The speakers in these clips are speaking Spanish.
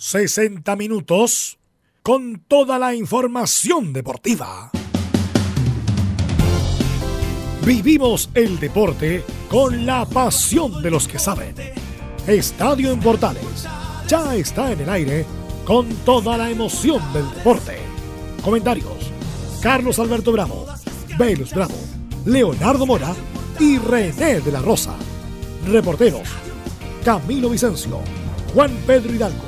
60 minutos con toda la información deportiva. Vivimos el deporte con la pasión de los que saben. Estadio en Portales ya está en el aire con toda la emoción del deporte. Comentarios: Carlos Alberto Bravo, Velus Bravo, Leonardo Mora y René de la Rosa. Reporteros: Camilo Vicencio, Juan Pedro Hidalgo,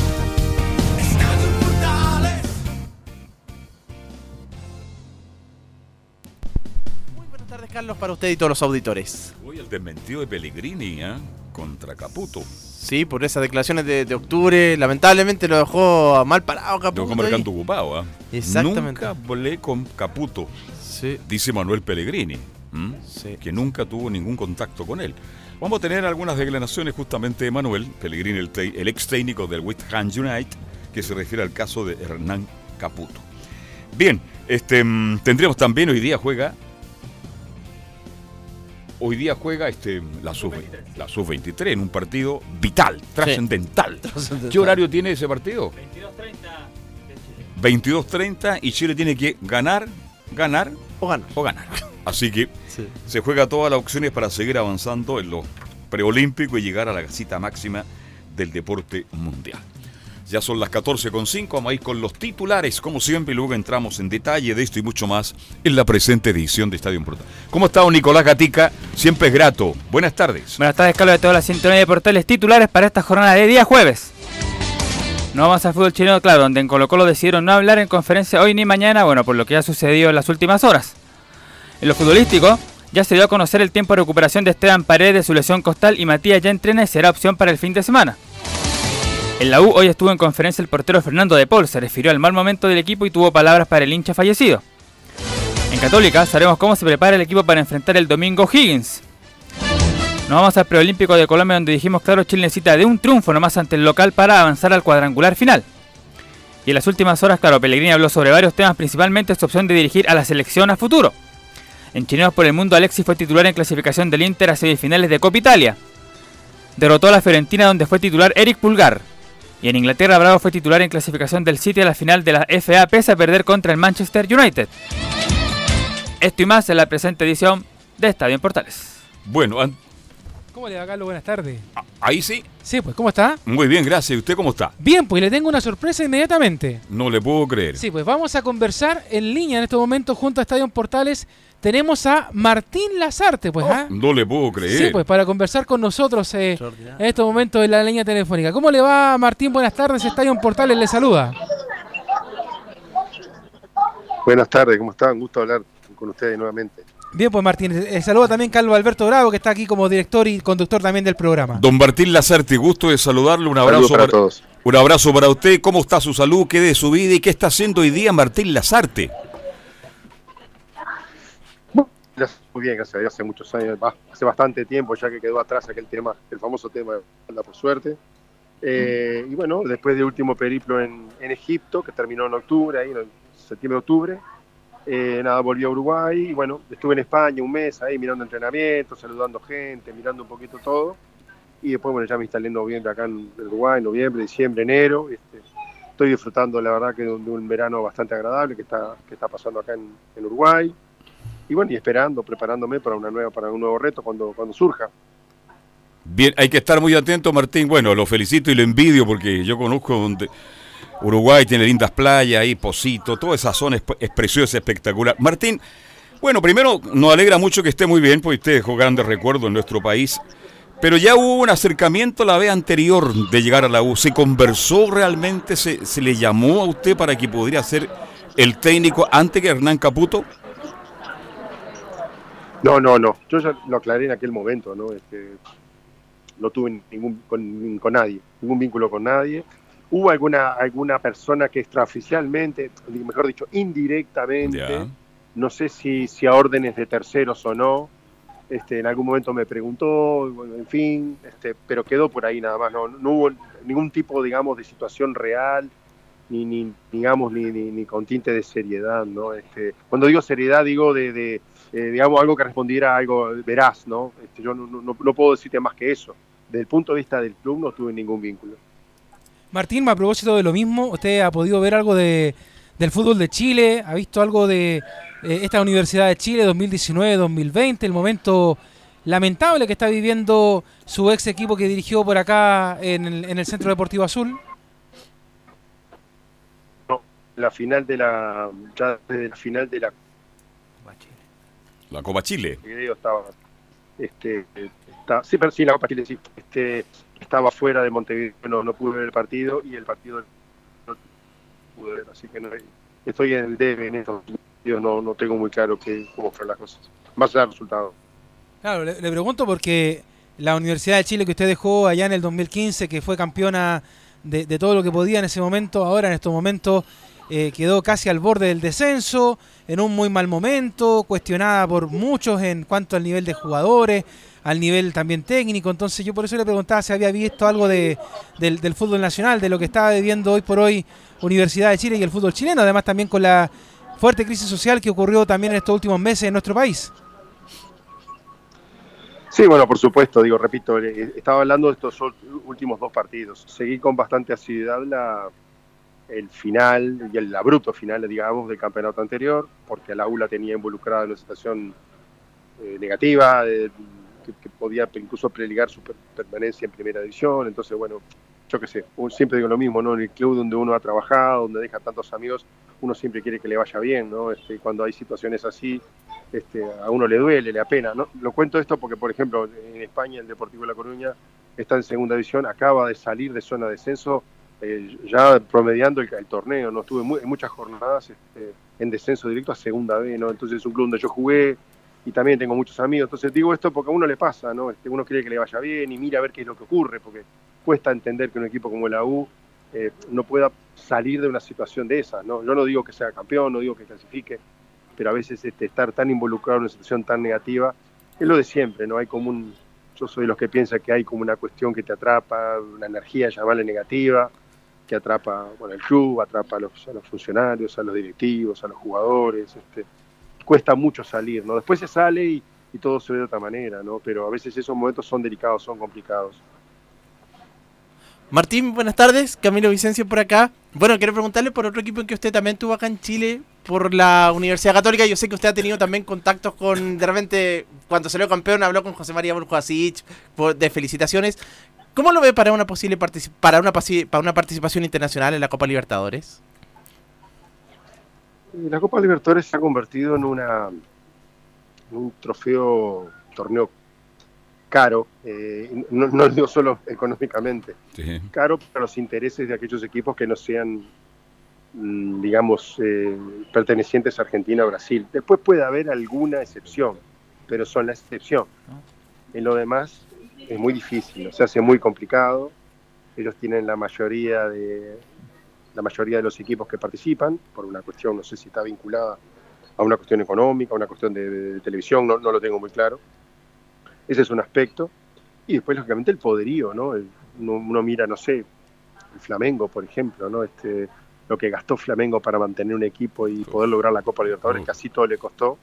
Carlos, para usted y todos los auditores. Hoy el desmentido de Pellegrini ¿eh? contra Caputo. Sí, por esas declaraciones de, de octubre, lamentablemente lo dejó mal parado Lo Caputo. dejó marcando ocupado. ¿ah? Exactamente. Nunca volé con Caputo, Sí, dice Manuel Pellegrini, que nunca tuvo ningún contacto con él. Vamos a tener algunas declaraciones justamente de Manuel Pellegrini, el, ex técnico del West Ham United, que se refiere al caso de Hernán Caputo. Bien, este, mm, tendríamos también hoy día juega. Hoy día juega este, la sub la sub-23 en un partido vital, trascendental. ¿Qué horario tiene ese partido? 22.30 y Chile tiene que ganar, ganar O ganas. o ganar. Así que Sí. se juega todas las opciones para seguir avanzando en los preolímpicos y llegar a la cita máxima del deporte mundial. Ya son las 14.5, vamos a ir con los titulares, como siempre, y luego entramos en detalle de esto y mucho más en la presente edición de Estadio Portal. ¿Cómo está don Nicolás Gatica? Siempre es grato. Buenas tardes. Buenas tardes, Carlos, de todas las sintonía de portales titulares para esta jornada de día jueves. No vamos al fútbol chileno, claro, donde en Colo Colo decidieron no hablar en conferencia hoy ni mañana, bueno, por lo que ha sucedido en las últimas horas. En lo futbolístico, ya se dio a conocer el tiempo de recuperación de Esteban Paredes de su lesión costal y Matías ya entrena y será opción para el fin de semana. En la U hoy estuvo en conferencia el portero Fernando de Paul, se refirió al mal momento del equipo y tuvo palabras para el hincha fallecido. En Católica sabremos cómo se prepara el equipo para enfrentar el domingo Higgins. Nos vamos al preolímpico de Colombia donde dijimos claro Chile necesita de un triunfo nomás ante el local para avanzar al cuadrangular final. Y en las últimas horas, claro, Pellegrini habló sobre varios temas, principalmente su opción de dirigir a la selección a futuro. En Chineos por el Mundo, Alexis fue titular en clasificación del Inter a semifinales de Copa Italia. Derrotó a la Fiorentina donde fue titular Eric Pulgar. Y en Inglaterra, Bravo fue titular en clasificación del City a la final de la FA pese a perder contra el Manchester United. Esto y más en la presente edición de Estadio en Portales. Bueno, ¿Cómo le va, Carlos? Buenas tardes. ahí sí. Sí, pues, ¿cómo está? Muy bien, gracias. ¿Y usted cómo está? Bien, pues le tengo una sorpresa inmediatamente. No le puedo creer. Sí, pues vamos a conversar en línea en estos momentos junto a Estadio Portales. Tenemos a Martín Lazarte, pues, ¿ah? No le puedo creer. Sí, pues para conversar con nosotros eh, en estos momentos en la línea telefónica. ¿Cómo le va, Martín? Buenas tardes. Estadio Portales le saluda. Buenas tardes, ¿cómo están? Gusto hablar con ustedes nuevamente. Bien, pues Martín. Eh, saluda también Carlos Alberto Bravo, que está aquí como director y conductor también del programa. Don Martín Lazarte, gusto de saludarle. Un abrazo Saludos para todos. Un abrazo para usted. ¿Cómo está su salud? ¿Qué de su vida? ¿Y qué está haciendo hoy día Martín Lazarte? Muy bien, gracias a Dios, hace muchos años, hace bastante tiempo ya que quedó atrás aquel tema, el famoso tema de anda por suerte. Eh, y bueno, después del último periplo en, en Egipto, que terminó en octubre, ahí en septiembre-octubre, eh, nada, volví a Uruguay y bueno, estuve en España un mes ahí mirando entrenamientos, saludando gente, mirando un poquito todo. Y después, bueno, ya me instalé en noviembre acá en Uruguay, noviembre, diciembre, enero. Este, estoy disfrutando, la verdad, que de un, un verano bastante agradable que está, que está pasando acá en, en Uruguay. Y bueno, y esperando, preparándome para una nueva, para un nuevo reto cuando, cuando surja. Bien, hay que estar muy atento, Martín. Bueno, lo felicito y lo envidio porque yo conozco donde Uruguay tiene lindas playas, ahí Posito, toda esa zona es, es preciosa, espectacular. Martín, bueno, primero nos alegra mucho que esté muy bien, porque usted dejó grandes recuerdos en nuestro país. Pero ya hubo un acercamiento la vez anterior de llegar a la U. ¿Se conversó realmente? ¿Se, se le llamó a usted para que pudiera ser el técnico antes que Hernán Caputo? No, no, no. Yo ya lo aclaré en aquel momento, ¿no? Este, no tuve ningún con, nadie, ningún vínculo con nadie. Hubo alguna, alguna persona que extraoficialmente, mejor dicho, indirectamente, Ya. no sé si, si a órdenes de terceros o no, este, en algún momento me preguntó, en fin, este, pero quedó por ahí nada más, no, no hubo ningún tipo, digamos, de situación real, ni, ni digamos, ni, ni, ni con tinte de seriedad, ¿no? Este, cuando digo seriedad, digo de, de, eh, digamos, algo que respondiera a algo veraz, ¿no? Este, yo no, no, no puedo decirte más que eso. Desde el punto de vista del club no tuve ningún vínculo. Martín, a propósito de lo mismo, ¿usted ha podido ver algo de, del fútbol de Chile? ¿Ha visto algo de eh, esta Universidad de Chile 2019-2020? El momento lamentable que está viviendo su ex equipo que dirigió por acá en el, en el Centro Deportivo Azul. No, la final de la. Ya desde la final de la. La Copa Chile. video estaba. Este, está, sí, pero sí, la Copa Chile sí. Este, estaba fuera de Montevideo, no, no pude ver el partido y el partido no pude ver, así que no, estoy en el debe en estos partidos, no, no tengo muy claro que, cómo fueron las cosas, más allá del resultado. Claro, le, le, pregunto porque la Universidad de Chile que usted dejó allá en el 2015, que fue campeona de, de todo lo que podía en ese momento, ahora en estos momentos eh, quedó casi al borde del descenso, en un muy mal momento, cuestionada por muchos en cuanto al nivel de jugadores, al nivel también técnico. Entonces yo por eso le preguntaba si había visto algo de, del, fútbol nacional, de lo que estaba viviendo hoy por hoy Universidad de Chile y el fútbol chileno, además también con la fuerte crisis social que ocurrió también en estos últimos meses en nuestro país. Sí, bueno, por supuesto, digo, repito, estaba hablando de estos últimos dos partidos. Seguí con bastante asiduidad la, el final y el abrupto final, digamos, del campeonato anterior, porque la ULA tenía involucrada en una situación eh, negativa, que, que, podía incluso preligar su permanencia en primera división. Entonces, bueno, yo qué sé, siempre digo lo mismo, ¿no? En el club donde uno ha trabajado, donde deja tantos amigos, uno siempre quiere que le vaya bien, ¿no? Este, cuando hay situaciones así, este, a uno le duele, le apena, ¿no? Lo cuento esto porque, por ejemplo, en España el Deportivo de La Coruña está en segunda división, acaba de salir de zona de descenso, eh, ya promediando el, el, torneo, ¿no? Estuve muy, muchas jornadas este, en descenso directo a segunda B, ¿no? Entonces es un club donde yo jugué, y también tengo muchos amigos. Entonces digo esto porque a uno le pasa, ¿no? Este, uno quiere que le vaya bien y mira a ver qué es lo que ocurre, porque cuesta entender que un equipo como la U eh, no pueda salir de una situación de esa, ¿no? Yo no digo que sea campeón, no digo que clasifique, pero a veces este, estar tan involucrado en una situación tan negativa es lo de siempre, ¿no? Hay como un, yo soy de los que piensa que hay como una cuestión que te atrapa, una energía, llamarle negativa, que atrapa bueno, el club, atrapa a los, a los funcionarios, a los directivos, a los jugadores, este, cuesta mucho salir, ¿no? Después se sale y, y, todo se ve de otra manera, ¿no? Pero a veces esos momentos son delicados, son complicados. Martín, buenas tardes. Camilo Vicencio por acá. Bueno, quiero preguntarle por otro equipo en que usted también tuvo acá en Chile, por la Universidad Católica. Yo sé que usted ha tenido también contactos con, de repente, cuando salió campeón, habló con José María Burjuasic de felicitaciones. ¿Cómo lo ve para una posible para una, para una participación internacional en la Copa Libertadores? La Copa Libertadores se ha convertido en una en un trofeo, torneo caro, eh, no, no digo solo económicamente, sí. caro para los intereses de aquellos equipos que no sean, mm, digamos, eh, pertenecientes a Argentina o Brasil. Después puede haber alguna excepción, pero son la excepción. En lo demás es muy difícil, se hace muy complicado. Ellos tienen la mayoría de la mayoría de los equipos que participan, por una cuestión, no sé si está vinculada a una cuestión económica, a una cuestión de, de, de televisión, no, no, lo tengo muy claro. Ese es un aspecto. Y después, lógicamente, el poderío, ¿no? El, uno, uno, mira, no sé, el Flamengo, por ejemplo, ¿no? Este, lo que gastó Flamengo para mantener un equipo y poder lograr la Copa Libertadores, casi todo le costó.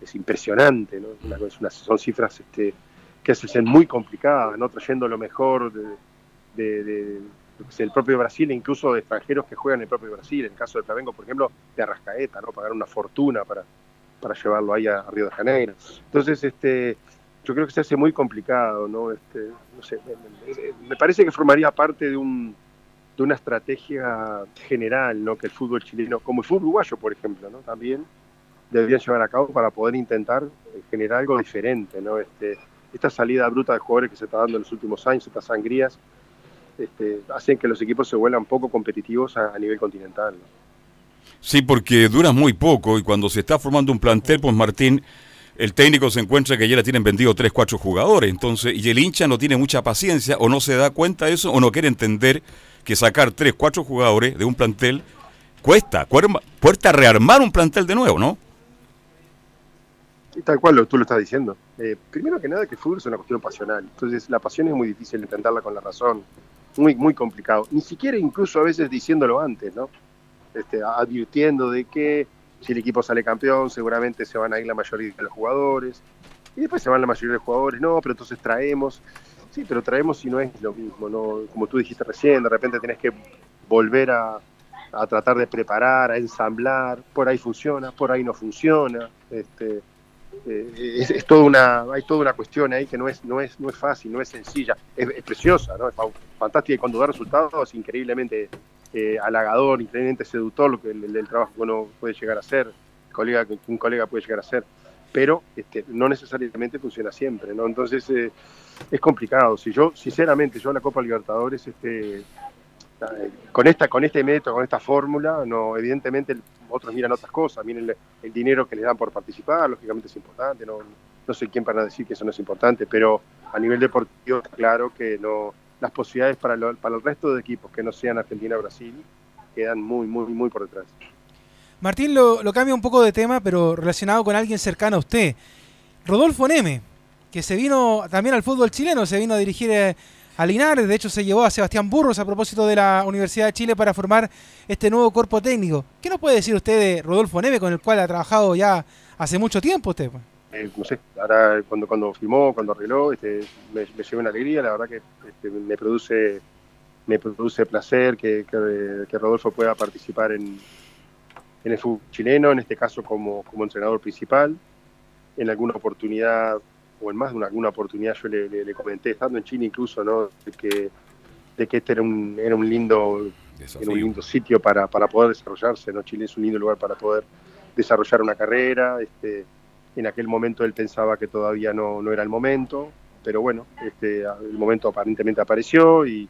Es impresionante, ¿no? Una, una, son cifras este, que se hacen muy complicadas, ¿no? Trayendo lo mejor de el propio Brasil incluso de extranjeros que juegan en el propio Brasil, en el caso del Flamengo, por ejemplo, de Arrascaeta, ¿no? Pagar una fortuna para, para llevarlo ahí a Río de Janeiro. Entonces, este, yo creo que se hace muy complicado, ¿no? Este, no sé, me, me, parece que formaría parte de un de una estrategia general, ¿no? Que el fútbol chileno, como el fútbol uruguayo, por ejemplo, ¿no? También deberían llevar a cabo para poder intentar generar algo diferente, ¿no? Este, esta salida bruta de jugadores que se está dando en los últimos años, estas sangrías, este, hacen que los equipos se vuelvan poco competitivos a, a nivel continental. ¿no? Sí, porque dura muy poco y cuando se está formando un plantel, pues Martín, el técnico se encuentra que ya le tienen vendido 3, 4 jugadores, entonces, y el hincha no tiene mucha paciencia, o no se da cuenta de eso, o no quiere entender que sacar 3, 4 jugadores de un plantel cuesta, cuesta rearmar un plantel de nuevo, ¿no? Y tal cual lo, tú lo estás diciendo. Eh, primero que nada que el fútbol es una cuestión pasional, entonces la pasión es muy difícil de entenderla con la razón, muy, muy complicado, ni siquiera incluso a veces diciéndolo antes, ¿no? Este, advirtiendo de que si el equipo sale campeón, seguramente se van a ir la mayoría de los jugadores. Y después se van la mayoría de los jugadores, no, pero entonces traemos. Sí, pero traemos si no es lo mismo, ¿no? Como tú dijiste recién, de repente tenés que volver a, tratar de preparar, a ensamblar, por ahí funciona, por ahí no funciona. Este, eh, es, toda una, hay toda una cuestión ahí que no es, no es, no es fácil, no es sencilla, es, preciosa, ¿no? es fantástica y cuando da resultados es increíblemente eh, halagador, increíblemente seductor lo que el, trabajo que uno puede llegar a hacer, que un colega puede llegar a hacer, pero este, no necesariamente funciona siempre, ¿no? Entonces eh, es complicado. Si yo, sinceramente, yo la Copa Libertadores, este, con esta, con este método, con esta fórmula, no, evidentemente otros miran otras cosas, miren el, dinero que les dan por participar, lógicamente es importante, no, no sé quién para decir que eso no es importante, pero a nivel deportivo claro que no las posibilidades para, para el resto de equipos que no sean Argentina o Brasil quedan muy, muy, muy por detrás. Martín lo, lo cambia un poco de tema, pero relacionado con alguien cercano a usted. Rodolfo Neme, que se vino también al fútbol chileno, se vino a dirigir a Linares, de hecho se llevó a Sebastián Burros a propósito de la Universidad de Chile para formar este nuevo cuerpo técnico. ¿Qué nos puede decir usted de Rodolfo Neme, con el cual ha trabajado ya hace mucho tiempo usted? Eh, no sé, ahora cuando, cuando firmó, cuando arregló, este, me, me una alegría, la verdad que este, me produce me produce placer que, que, Rodolfo pueda participar en, en, el fútbol chileno, en este caso como, como entrenador principal. En alguna oportunidad, o en más de una, alguna oportunidad, yo le, comenté, estando en Chile incluso, ¿no? de, que, de que este era un, era un lindo era un lindo sitio para, para poder desarrollarse, ¿no? Chile es un lindo lugar para poder desarrollar una carrera, este, en aquel momento él pensaba que todavía no, no era el momento, pero bueno, este, el momento aparentemente apareció y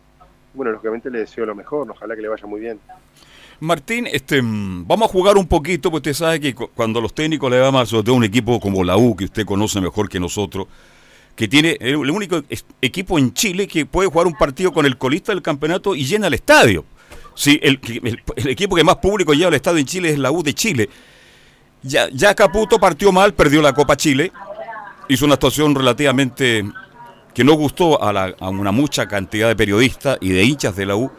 bueno, lógicamente le deseo lo mejor, ojalá que le vaya muy bien. Martín, este, vamos a jugar un poquito, porque usted sabe que cuando los técnicos le sobre todo un equipo como la U, que usted conoce mejor que nosotros, que tiene el único equipo en Chile que puede jugar un partido con el colista del campeonato y llena el estadio. Sí, el, equipo que más público lleva al estadio en Chile es la U de Chile. Ya, ya Caputo partió mal, perdió la Copa Chile, hizo una actuación relativamente que no gustó a, una mucha cantidad de periodistas y de hinchas de la U.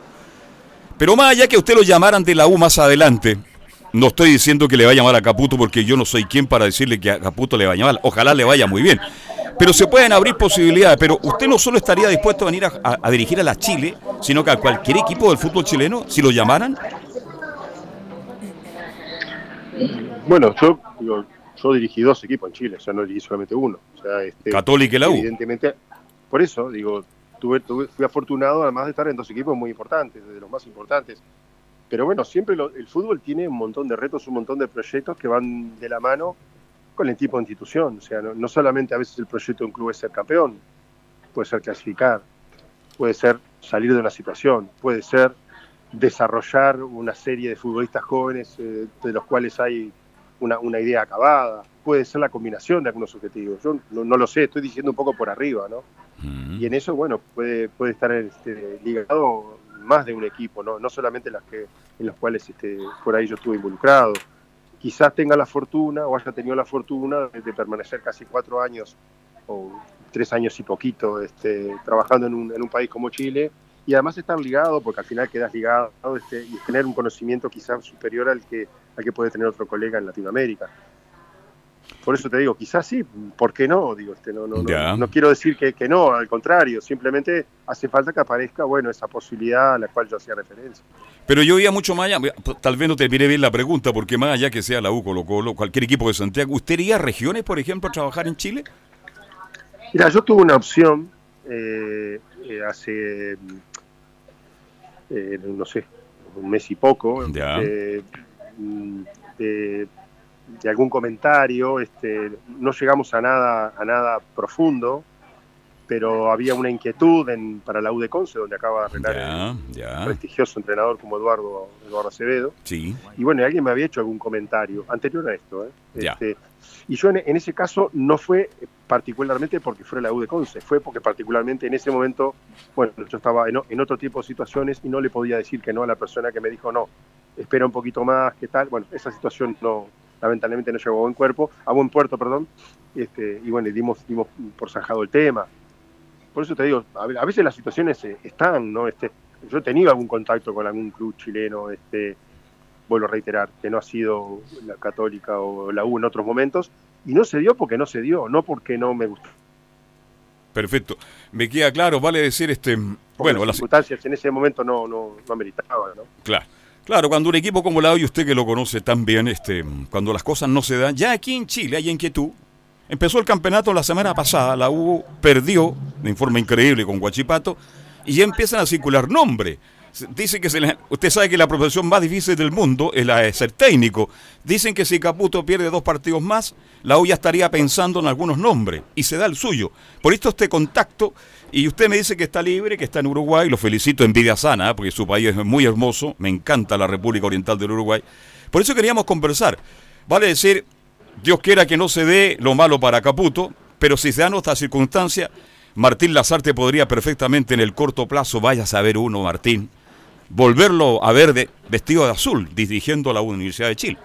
Pero más allá que usted lo llamaran de la U más adelante, no estoy diciendo que le vaya mal a Caputo porque yo no soy quien para decirle que a Caputo le vaya mal. Ojalá le vaya muy bien. Pero se pueden abrir posibilidades. Pero usted no solo estaría dispuesto a venir a, a dirigir a la Chile, sino que a cualquier equipo del fútbol chileno, si lo llamaran. Bueno, yo, yo dirigí dos equipos en Chile, o sea, no dirigí solamente uno. O sea, este, Católica y la U. Evidentemente, por eso, digo, tuve, fui afortunado además de estar en dos equipos muy importantes, de los más importantes. Pero bueno, siempre el fútbol tiene un montón de retos, un montón de proyectos que van de la mano con el tipo de institución. O sea, no, solamente a veces el proyecto de un club es ser campeón, puede ser clasificar, puede ser salir de una situación, puede ser desarrollar una serie de futbolistas jóvenes eh, de los cuales hay una, idea acabada, puede ser la combinación de algunos objetivos. Yo no, lo sé, estoy diciendo un poco por arriba, ¿no? Y en eso, bueno, puede, puede estar este, ligado más de un equipo, ¿no? No solamente las que, en los cuales este, por ahí yo estuve involucrado. Quizás tenga la fortuna o haya tenido la fortuna de, permanecer casi cuatro años o tres años y poquito este, trabajando en un, en un país como Chile y además estar ligado, porque al final quedas ligado este, y tener un conocimiento quizás superior al que, al que puede tener otro colega en Latinoamérica. Por eso te digo, quizás sí, ¿por qué no? Digo, este, no, no, no, quiero decir que, que, no, al contrario, simplemente hace falta que aparezca, bueno, esa posibilidad a la cual yo hacía referencia. Pero yo iba mucho más allá, tal vez no te mire bien la pregunta, porque más allá que sea la U, Colo Colo, cualquier equipo de Santiago, ¿usted iría a regiones, por ejemplo, a trabajar en Chile? Mira, yo tuve una opción eh, eh, hace eh, no sé, un mes y poco, eh, de, algún comentario, este, no llegamos a nada, a nada profundo, pero había una inquietud en, para la U de Conce, donde acaba de arreglar el ya. prestigioso entrenador como Eduardo, Eduardo Acevedo. Sí. Y bueno, alguien me había hecho algún comentario anterior a esto. ¿eh? Este, y yo en, en ese caso no fue particularmente porque fuera la U de Conce, fue porque particularmente en ese momento, bueno, yo estaba en, en otro tipo de situaciones y no le podía decir que no a la persona que me dijo no, espera un poquito más, ¿qué tal? Bueno, esa situación no, lamentablemente no llegó a buen cuerpo, a buen puerto, perdón, este, y bueno, dimos, dimos por zanjado el tema. Por eso te digo, a, ve- a veces las situaciones eh, están, ¿no? Este, yo he tenido algún contacto con algún club chileno, este, vuelvo a reiterar, que no ha sido la Católica o la U en otros momentos, y no se dio porque no se dio, no porque no me gustó. Perfecto. Me queda claro, vale decir, este, Porque bueno, las las, circunstancias en ese momento no, no, no ameritaban, ¿no? Claro. Claro, cuando un equipo como la y usted que lo conoce tan bien, este, cuando las cosas no se dan, ya aquí en Chile hay inquietud. Empezó el campeonato la semana pasada, la U perdió de forma increíble con Guachipato y ya empiezan a circular nombres. Se- Dice que se le- usted sabe que la profesión más difícil del mundo es la de ser técnico. Dicen que si Caputo pierde dos partidos más, la ya estaría pensando en algunos nombres y se da el suyo. Por esto este contacto y usted me dice que está libre, que está en Uruguay, lo felicito, envidia sana, ¿eh? porque su país es muy hermoso, me encanta la República Oriental del Uruguay. Por eso queríamos conversar. Vale decir, Dios quiera que no se dé lo malo para Caputo, pero si se dan otras circunstancias, Martín Lazarte podría perfectamente en el corto plazo, vaya a saber uno, Martín, volverlo a ver de- vestido de azul, dirigiendo la Universidad de Chile.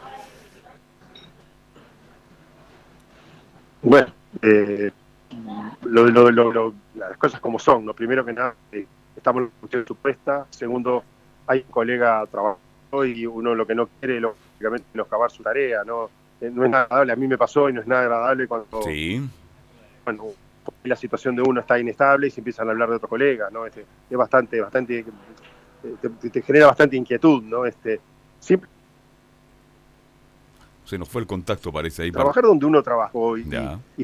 Bueno, eh, lo, lo- lo- lo- las cosas como son, ¿no? Primero que nada, eh, estamos en cuestión supuesta. Segundo, hay un colega trabajando y uno lo que no quiere, lógicamente, es acabar su tarea, ¿no? Eh, no es nada agradable, a mí me pasó y no es nada agradable cuando Sí, bueno, la situación de uno está inestable y se empiezan a hablar de otro colega, ¿no? Este, es bastante, bastante, te, te genera bastante inquietud, ¿no? Este, siempre se nos fue el contacto, parece ahí. para- trabajar donde uno trabajó y,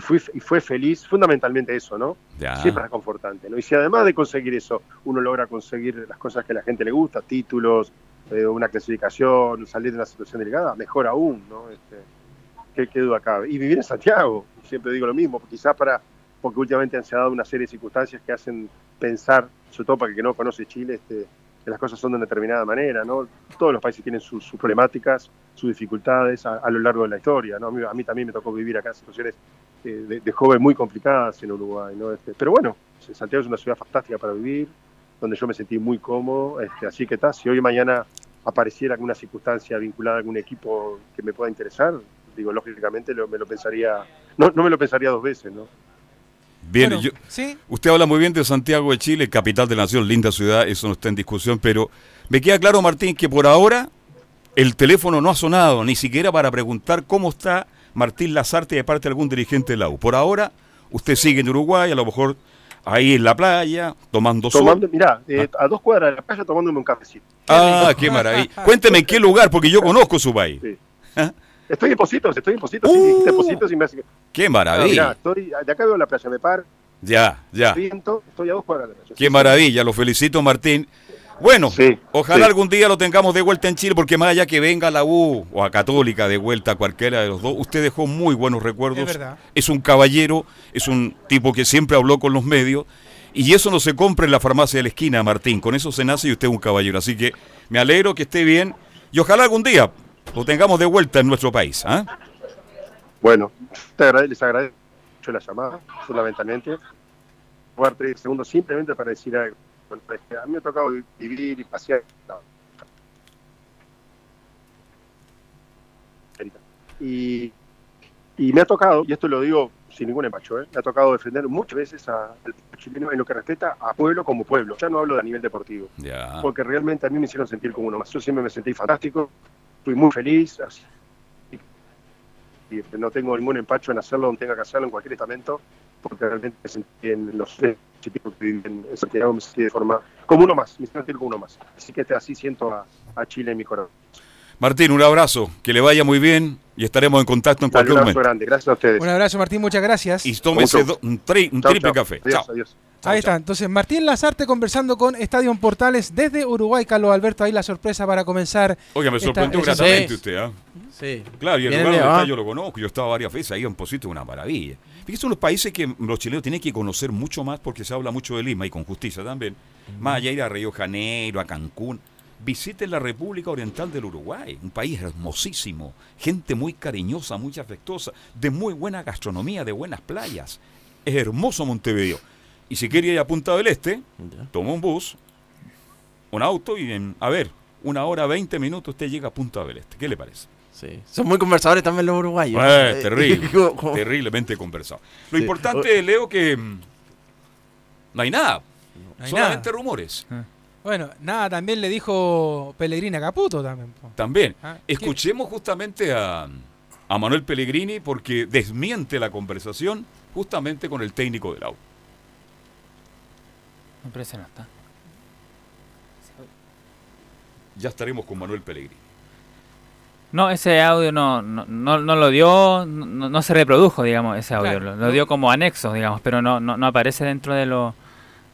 fui, y fue feliz, fundamentalmente eso, ¿no? Ya. Siempre es confortante, ¿no? Y si además de conseguir eso, uno logra conseguir las cosas que a la gente le gusta, títulos, eh, una clasificación, salir de una situación delicada, mejor aún, ¿no? Este, ¿qué, qué duda cabe? Y vivir en Santiago, siempre digo lo mismo, quizás para, porque últimamente se ha dado una serie de circunstancias que hacen pensar, sobre todo para el que no conoce Chile, este, las cosas son de una determinada manera, ¿no? Todos los países tienen sus, problemáticas, sus dificultades a, a lo largo de la historia, ¿no? A mí, a mí también me tocó vivir acá situaciones eh, de, de joven muy complicadas en Uruguay, ¿no? Este, pero bueno, Santiago es una ciudad fantástica para vivir, donde yo me sentí muy cómodo, este, así que está, si hoy mañana apareciera alguna circunstancia vinculada a algún equipo que me pueda interesar, digo, lógicamente lo- me lo pensaría, no, no me lo pensaría dos veces, ¿no? Bien, Bueno, yo- sí, usted habla muy bien de Santiago de Chile, capital de la nación, linda ciudad, eso no está en discusión, pero me queda claro, Martín, que por ahora el teléfono no ha sonado, ni siquiera para preguntar cómo está Martín Lazarte de parte de algún dirigente de la U. Por ahora, usted sigue en Uruguay, a lo mejor ahí en la playa, tomando sol. Tomando, mirá, eh, a dos cuadras de la playa tomándome un cafecito. Ah, qué maravilla. Cuénteme en qué lugar, porque yo conozco su país. Sí. ¿Ah? Estoy en Positos, estoy en Positos, sí, Uh. Positos y me hace... Qué Ah, mirá, maravilla. estoy, de acá veo la playa, me paro, Ya, ya. viento, estoy a dos cuadras de la playa. Qué maravilla, lo felicito, Martín. Bueno, Sí, ojalá sí. algún día lo tengamos de vuelta en Chile, porque más allá que venga a la U o a Católica de vuelta, cualquiera de los dos, usted dejó muy buenos recuerdos. Es. Es un caballero, es un tipo que siempre habló con los medios, y eso no se compra en la farmacia de la esquina, Martín. Con eso se nace y usted es un caballero. Así que me alegro que esté bien, y ojalá algún día lo tengamos de vuelta en nuestro país. ¿ah? Bueno, les agradezco mucho la llamada, fundamentalmente. Jugar tres segundos simplemente para decir algo. A mí me ha tocado vivir y pasear. Y, y me ha tocado, y esto lo digo sin ningún empacho, ¿eh? me ha tocado defender muchas veces a- al chileno en lo que respecta a pueblo como pueblo. Ya no hablo de a nivel deportivo Ya. porque realmente a mí me hicieron sentir como uno más. Yo siempre me sentí fantástico, fui muy feliz, así, y no tengo ningún empacho en hacerlo donde tenga que hacerlo en cualquier estamento, porque realmente me sentí en los tres tipos que viví en Santiago, me sentí de forma como uno más, me sentí como uno más. Así que este, así siento a, a Chile en mi corazón. Martín, un abrazo, que le vaya muy bien y estaremos en contacto en cualquier un abrazo momento. grande, gracias a ustedes. Un abrazo, Martín, muchas gracias. Y tómese un, tri- un Chao, triple chao. café. Adiós, Chao. adiós. Ahí está, entonces Martín Lazarte conversando con Estadio Portales desde Uruguay. Carlos Alberto, ahí la sorpresa para comenzar. Oiga, me sorprendió esta- gratamente Sí. usted, ¿ah? Sí. Claro, y el Viene lugar de- donde ah. está yo lo conozco, yo he estado varias veces ahí en Posito, una maravilla. Fíjese, unos países que los chilenos tienen que conocer mucho más porque se habla mucho de Lima y con justicia también. Más allá de ir a Río Janeiro, a Cancún. Visiten la República Oriental del Uruguay, un país hermosísimo, gente muy cariñosa, muy afectuosa, de muy buena gastronomía, de buenas playas. Es hermoso Montevideo. Y si quiere ir a Punta del Este, toma un bus, un auto y en, a ver, una hora, 20 minutos usted llega a Punta del Este. ¿Qué le parece? Sí. Son muy conversadores también los uruguayos. Eh, Eh, terrible, terriblemente conversado. Lo Sí. importante, Leo, que mm, no hay nada, No hay solamente nada. rumores. Bueno, nada, también le dijo Pellegrini a Caputo también. po. También, Ah, ¿qué? escuchemos justamente a, a Manuel Pellegrini porque desmiente la conversación justamente con el técnico del auto. No está. Ya estaremos con Manuel Pellegrini. No, ese audio no, no, no, no lo dio, no, no se reprodujo, digamos, ese audio. Claro. Lo, lo dio como anexo, digamos, pero no, no, no aparece dentro de lo,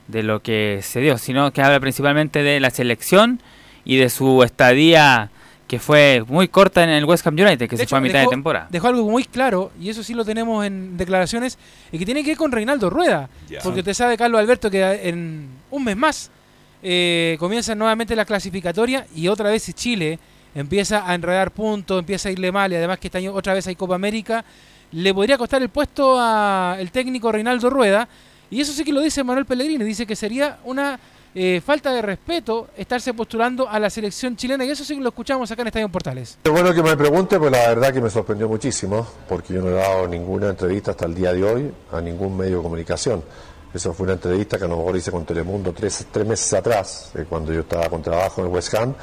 de lo que se dio, sino que habla principalmente de la selección y de su estadía que fue muy corta en el West Ham United, que De se hecho, fue a mitad dejó- de temporada. Dejó algo muy claro, y eso sí lo tenemos en declaraciones, y que tiene que ver con Reinaldo Rueda. Ya. Porque usted sabe, Carlos Alberto, que en un mes más eh, comienzan nuevamente la clasificatoria y otra vez Chile empieza a enredar puntos, empieza a irle mal y además que este año otra vez hay Copa América, le podría costar el puesto al técnico Reinaldo Rueda. Y eso sí que lo dice Manuel Pellegrini, dice que sería una eh, falta de respeto estarse postulando a la selección chilena y eso sí lo escuchamos acá en Estadio Portales. Qué bueno que me pregunte, pues la verdad que me sorprendió muchísimo, porque yo no he dado ninguna entrevista hasta el día de hoy a ningún medio de comunicación. Eso fue una entrevista que a lo mejor hice con Telemundo tres, tres meses atrás, eh, cuando yo estaba con trabajo en West Ham,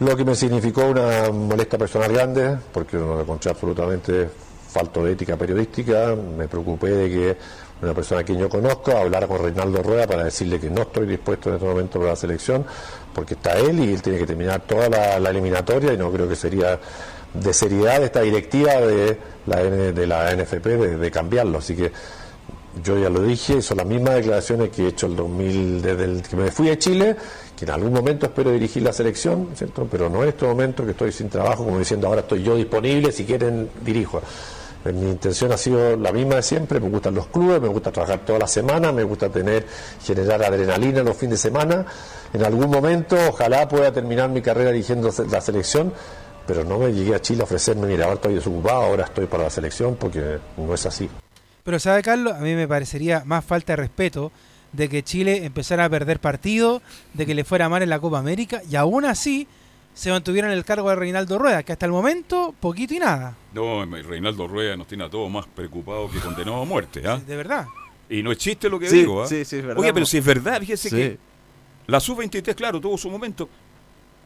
lo que me significó una molestia personal grande, porque no lo encontré absolutamente falto de ética periodística, me preocupé de que una persona a quien yo conozco hablara con Reinaldo Rueda para decirle que no estoy dispuesto en este momento para la selección, porque está él y él tiene que terminar toda la, eliminatoria y no creo que sería de seriedad esta directiva de la, de la NFP de, de cambiarlo. Así que yo ya lo dije, son las mismas declaraciones que he hecho el 2000, desde el que me fui a Chile, que en algún momento espero dirigir la selección, ¿cierto? pero no en este momento que estoy sin trabajo, como diciendo ahora estoy yo disponible, si quieren dirijo. Eh, Mi intención ha sido la misma de siempre, me gustan los clubes, me gusta trabajar toda la semana, me gusta tener, generar adrenalina los fines de semana. En algún momento ojalá pueda terminar mi carrera dirigiendo la selección, pero no me llegué a Chile a ofrecerme, mira, ahora estoy desocupado, ahora estoy para la selección, porque no es así. Pero sabe Carlos, a mí me parecería más falta de respeto de que Chile empezara a perder partido, de que le fuera mal en la Copa América y aún así se mantuviera en el cargo de Reinaldo Rueda, que hasta el momento poquito y nada, No, Reinaldo Rueda nos tiene a todos más preocupados que condenados a muerte. ¿ah? de verdad. Y no es chiste lo que Sí, digo. ¿ah? sí, sí, es verdad. Oye, pero si es verdad, fíjese Sí. que la sub-23, claro, tuvo su momento.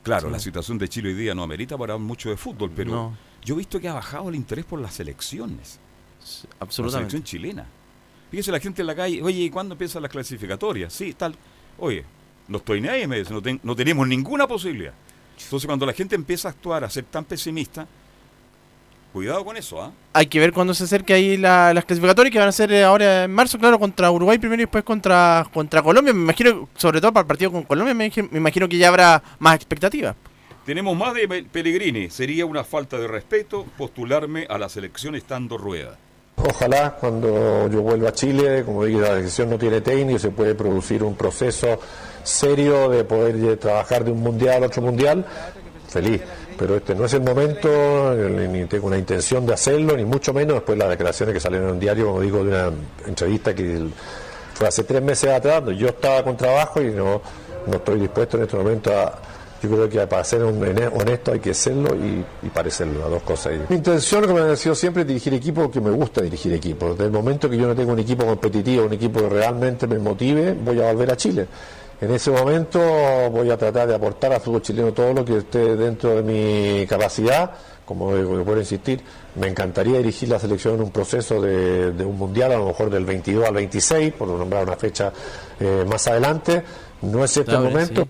Claro, Sí. la situación de Chile hoy día no amerita para hablar mucho de fútbol, pero No. yo he visto que ha bajado el interés por las selecciones. Sí, La absolutamente. selección chilena. Fíjese la gente en la calle, oye, ¿y cuándo empiezan las clasificatorias? Sí, tal. Oye, no estoy ni ahí, me dice, no, ten- no tenemos ninguna posibilidad. Entonces, cuando la gente empieza a actuar, a ser tan pesimista, cuidado con eso, ¿ah? Hay que ver cuando se acerque ahí la- las clasificatorias que van a ser eh, ahora en marzo, claro, contra Uruguay primero y después contra, contra Colombia. Me imagino, sobre todo para el partido con Colombia, me, me imagino que ya habrá más expectativas. Tenemos más de Pe- Pellegrini. Sería una falta de respeto postularme a la selección estando rueda. Ojalá cuando yo vuelva a Chile, como dije, la selección no tiene técnico, se puede producir un proceso serio de poder trabajar de un mundial a otro mundial, feliz. Pero este no es el momento, ni tengo una intención de hacerlo, ni mucho menos después de las declaraciones que salieron en un diario, como digo, de una entrevista que fue hace tres meses atrás, donde yo estaba con trabajo y no, no estoy dispuesto en este momento a... Yo creo que para ser un- honesto hay que serlo y, y parecerlo, las dos cosas. Mi intención, como ha sido siempre, es dirigir equipos que me gusta dirigir equipos. Desde el momento que yo no tengo un equipo competitivo, un equipo que realmente me motive, voy a volver a Chile. En ese momento voy a tratar de aportar al fútbol chileno todo lo que esté dentro de mi capacidad. Como puedo insistir, me encantaría dirigir la selección en un proceso de, de un mundial, a lo mejor del 22 al 26, por nombrar una fecha eh, más adelante. No es este el momento. sí.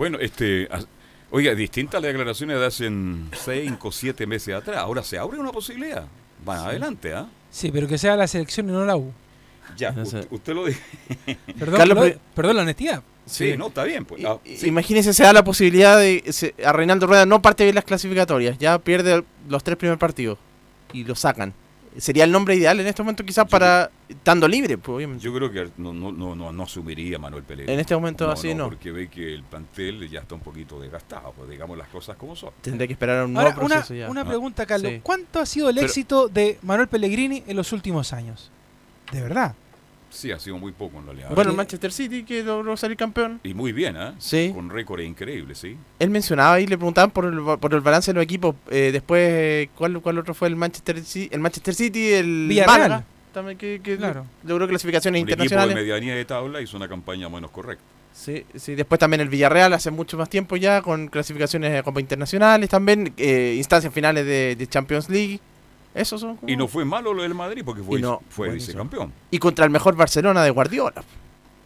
Bueno, este, a- Oiga, distintas las declaraciones de hace 5 o 7 meses atrás. Ahora se abre una posibilidad. Van adelante, ¿ah? Sí, pero que sea la selección y no la U. Ya, No usted, sé. usted lo dice. Perdón, Carlos, perdón, pero- perdón la honestidad. Sí, Sí. no, está bien. Pues. Ah, sí. Imagínese, se da la posibilidad de. se- a Reinaldo Rueda no parte bien las clasificatorias, ya pierde los tres primeros partidos y lo sacan. Sería el nombre ideal en este momento, quizás para. estando libre, pues, obviamente. Yo creo que no, no, no, no, no asumiría Manuel Pellegrini. En este momento así no. Porque ve que el plantel ya está un poquito desgastado, pues digamos las cosas como son. Tendría que esperar un nuevo Ahora, una, proceso ya. una Ah, pregunta, Carlos. sí. ¿Cuánto ha sido el Pero- éxito de Manuel Pellegrini en los últimos años? De verdad. Sí, ha sido muy poco en realidad. Bueno, el Manchester City que logró salir campeón. Y muy bien, ¿ah? Sí. Con récord increíble, sí. Él mencionaba y le preguntaban por el, por el balance de los equipos. eh, después, eh, ¿cuál, ¿cuál otro fue el Manchester City? El Manchester City, el Villarreal. Málaga, también que, que Claro. logró clasificaciones Un equipo de internacionales. medianía de tabla hizo una campaña menos correcta. Sí, sí, después también el Villarreal hace mucho más tiempo ya, con clasificaciones de Copa Internacionales también, eh, instancias finales de, de Champions League. Esos son. como- Y no fue malo lo del Madrid porque fue, no, fue vicecampeón. Y contra el mejor Barcelona de Guardiola,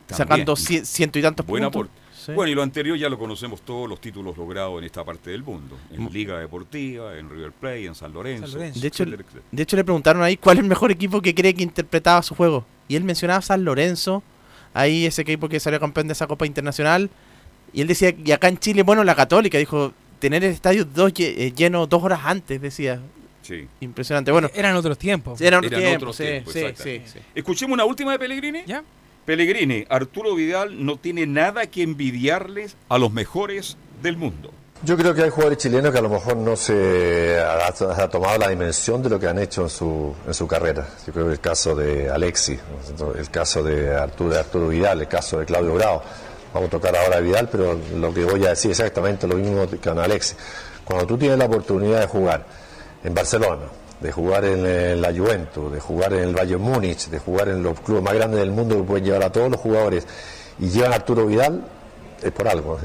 sacando cien- ciento y tantos Buen puntos. aporte. Sí. Bueno, y lo anterior ya lo conocemos todos los títulos logrados en esta parte del mundo. En Mm. Liga Deportiva, en River Plate, en San Lorenzo. San Lorenzo. De hecho. De hecho, le preguntaron ahí cuál es el mejor equipo que cree que interpretaba su juego. Y él mencionaba San Lorenzo, ahí ese equipo que salió campeón de esa Copa Internacional. Y él decía, y acá en Chile, bueno, la Católica, dijo, tener el estadio dos eh, lleno dos horas antes, decía. Sí. Impresionante. Bueno, Eran otros tiempos. eran otros Eran tiempos, otros sí, tiempos, sí, exacto. sí, sí. Escuchemos una última de Pellegrini. ¿Ya? Pellegrini, Arturo Vidal no tiene nada que envidiarles a los mejores del mundo. Yo creo que hay jugadores chilenos que a lo mejor no se ha, ha tomado la dimensión de lo que han hecho en su, en su carrera. Yo creo que el caso de Alexis, el caso de Arturo, de Arturo Vidal, el caso de Claudio Bravo. Vamos a tocar ahora a Vidal, pero lo que voy a decir es exactamente lo mismo que con Alexis. Cuando tú tienes la oportunidad de jugar en Barcelona, de jugar en, eh, la Juventus, de jugar en el Bayern Múnich, de jugar en los clubes más grandes del mundo que pueden llevar a todos los jugadores y llevan a Arturo Vidal, es por algo.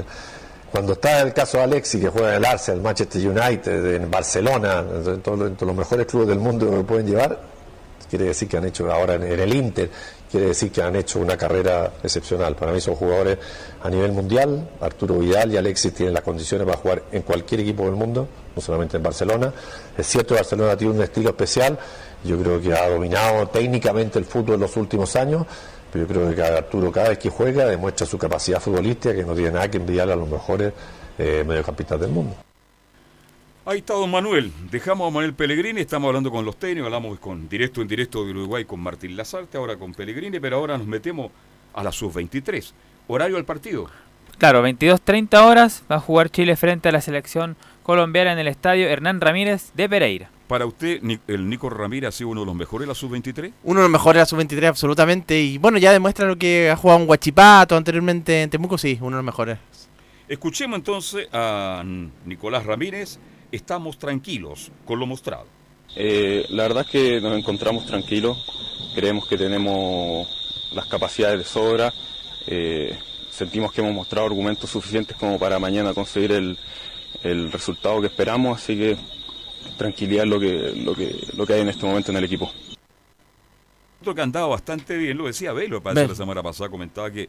Cuando está el caso de Alexis, que juega en el Arsenal, Manchester United, en Barcelona, en en todos los mejores clubes del mundo que pueden llevar, quiere decir que han hecho ahora en, en el Inter, quiere decir que han hecho una carrera excepcional. Para mí son jugadores a nivel mundial, Arturo Vidal y Alexis tienen las condiciones para jugar en cualquier equipo del mundo, no solamente en Barcelona. Es cierto que Barcelona tiene un estilo especial, yo creo que ha dominado técnicamente el fútbol en los últimos años, pero yo creo que Arturo cada vez que juega demuestra su capacidad futbolística, que no tiene nada que envidiarle a los mejores eh, mediocampistas del mundo. Ahí está don Manuel. Dejamos a Manuel Pellegrini, estamos hablando con los técnicos, hablamos con directo en directo de Uruguay con Martín Lazarte, ahora con Pellegrini, pero ahora nos metemos a la sub-23. Horario del partido. Claro, 22.30 horas va a jugar Chile frente a la selección colombiana en el estadio Hernán Ramírez de Pereira. Para usted, el Nico Ramírez ha sido uno de los mejores de la sub-23. Uno de los mejores de la sub-23, absolutamente. Y bueno, ya demuestra lo que ha jugado un Guachipato anteriormente en Temuco, sí, uno de los mejores. Escuchemos entonces a Nicolás Ramírez. Estamos tranquilos con lo mostrado. Eh, la verdad es que nos encontramos tranquilos, creemos que tenemos las capacidades de sobra, eh, sentimos que hemos mostrado argumentos suficientes como para mañana conseguir el, el resultado que esperamos, así que tranquilidad es lo que, lo, que, lo que hay en este momento en el equipo. Otro que ha andado bastante bien, lo decía Velo, parece la semana pasada, comentaba que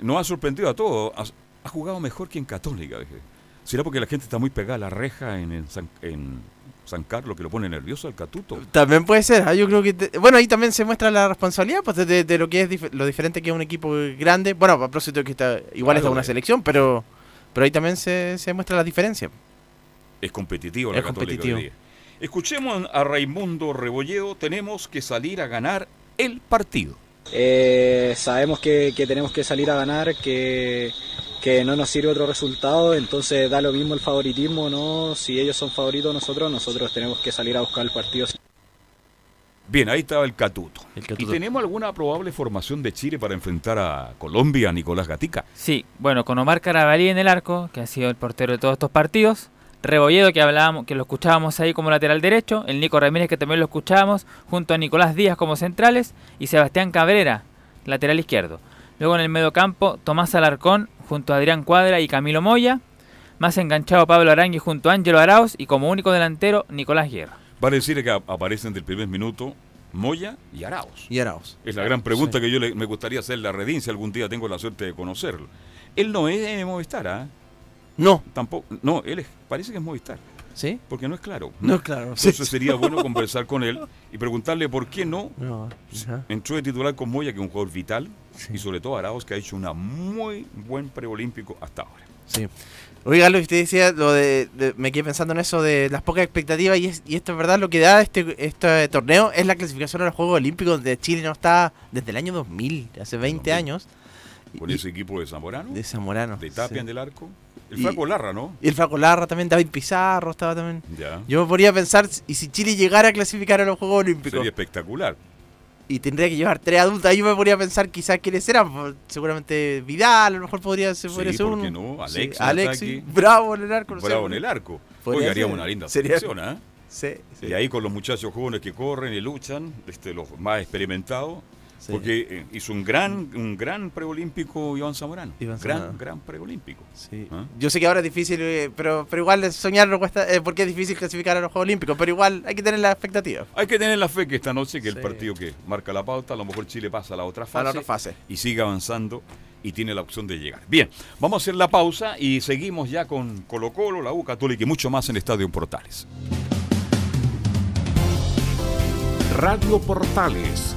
nos ha sorprendido a todos. Ha, ha jugado mejor que en Católica. dije. ¿Será porque la gente está muy pegada a la reja en, San, en San Carlos que lo pone nervioso al Catuto? También puede ser, ah, yo creo que... te- bueno, ahí también se muestra la responsabilidad pues, de, de lo que es dif- lo diferente que es un equipo grande. Bueno, a propósito que está, igual Claro, está una eh. selección, pero pero ahí también se, se muestra la diferencia. Es competitivo la Es Católica hoy competitivo. día. Escuchemos a Raimundo Rebolledo. Tenemos que salir a ganar el partido. Eh, sabemos que, que tenemos que salir a ganar, que, que no nos sirve otro resultado, entonces da lo mismo el favoritismo, ¿no? Si ellos son favoritos nosotros, nosotros tenemos que salir a buscar el partido. Bien, ahí estaba el Catuto. El ¿Y Catuto. tenemos alguna probable formación de Chile para enfrentar a Colombia, a Nicolás Gatica? Sí, bueno, con Omar Carabalí en el arco, que ha sido el portero de todos estos partidos. Rebolledo, que hablábamos, que lo escuchábamos ahí como lateral derecho. El Nico Ramírez, que también lo escuchábamos, junto a Nicolás Díaz como centrales. Y Sebastián Cabrera, lateral izquierdo. Luego en el mediocampo, Tomás Alarcón, junto a Adrián Cuadra y Camilo Moya. Más enganchado Pablo Arangui junto a Ángelo Arauz. Y como único delantero, Nicolás Guerra. Vale decir que ap- aparecen del primer minuto Moya y Arauz. Y Arauz. Es la gran pregunta que yo le- me gustaría hacerle a Redín si algún día tengo la suerte de conocerlo. Él no es de Movistar, ¿ah? No. Tampoco. No, él es, parece que es Movistar. ¿Sí? Porque no es claro. No, claro. Entonces sería bueno conversar con él y preguntarle por qué no entró de titular con Moya, que es un jugador vital, y sobre todo Arauz, que ha hecho un muy buen preolímpico hasta ahora. Sí. Oiga, lo que usted decía, lo de, de- me quedé pensando en eso de las pocas expectativas y, es- y esto es verdad, lo que da este, este torneo es la clasificación a los Juegos Olímpicos donde Chile no está desde el año 2000, hace 20 2000. años, Con Y- ese equipo de Zamorano, de Zamorano. de Tapia en sí. del arco. El Flaco Larra, ¿no? Y el Flaco Larra también, David Pizarro estaba también. Ya. Yo me podría pensar, y si Chile llegara a clasificar a los Juegos Olímpicos Sería espectacular. y tendría que llevar tres adultas, yo me podría pensar quizás quiénes eran, seguramente Vidal, a lo mejor podría ser, Sí, podría ser ¿por uno. qué no? Sí, Alexis en Alexis, bravo en el arco. no sé, Bravo en el arco. Hoy haríamos una linda Sería- selección, ¿ah? Sí, sí. Y ahí con los muchachos jóvenes que corren y luchan, este, los más experimentados, Sí. porque eh, hizo un gran, un gran preolímpico Iván Zamorano. Iván gran, Zamorano. gran preolímpico. Sí. ¿Ah? Yo sé que ahora es difícil, eh, pero, pero igual soñar no cuesta, eh, porque es difícil clasificar a los Juegos Olímpicos, pero igual hay que tener la expectativa. Hay que tener la fe que esta noche, que Sí. el partido que marca la pauta, a lo mejor Chile pasa a la otra A fase, la otra fase. y sigue avanzando y tiene la opción de llegar. Bien, vamos a hacer la pausa y seguimos ya con Colo Colo, la U Católica y mucho más en Estadio Portales. Radio Portales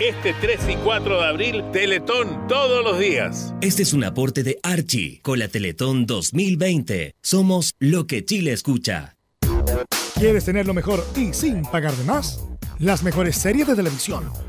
Este 3 y 4 de abril, Teletón todos los días. Este es un aporte de Archie con la Teletón 2020. Somos lo que Chile escucha. ¿Quieres tener lo mejor y sin pagar de más? Las mejores series de televisión,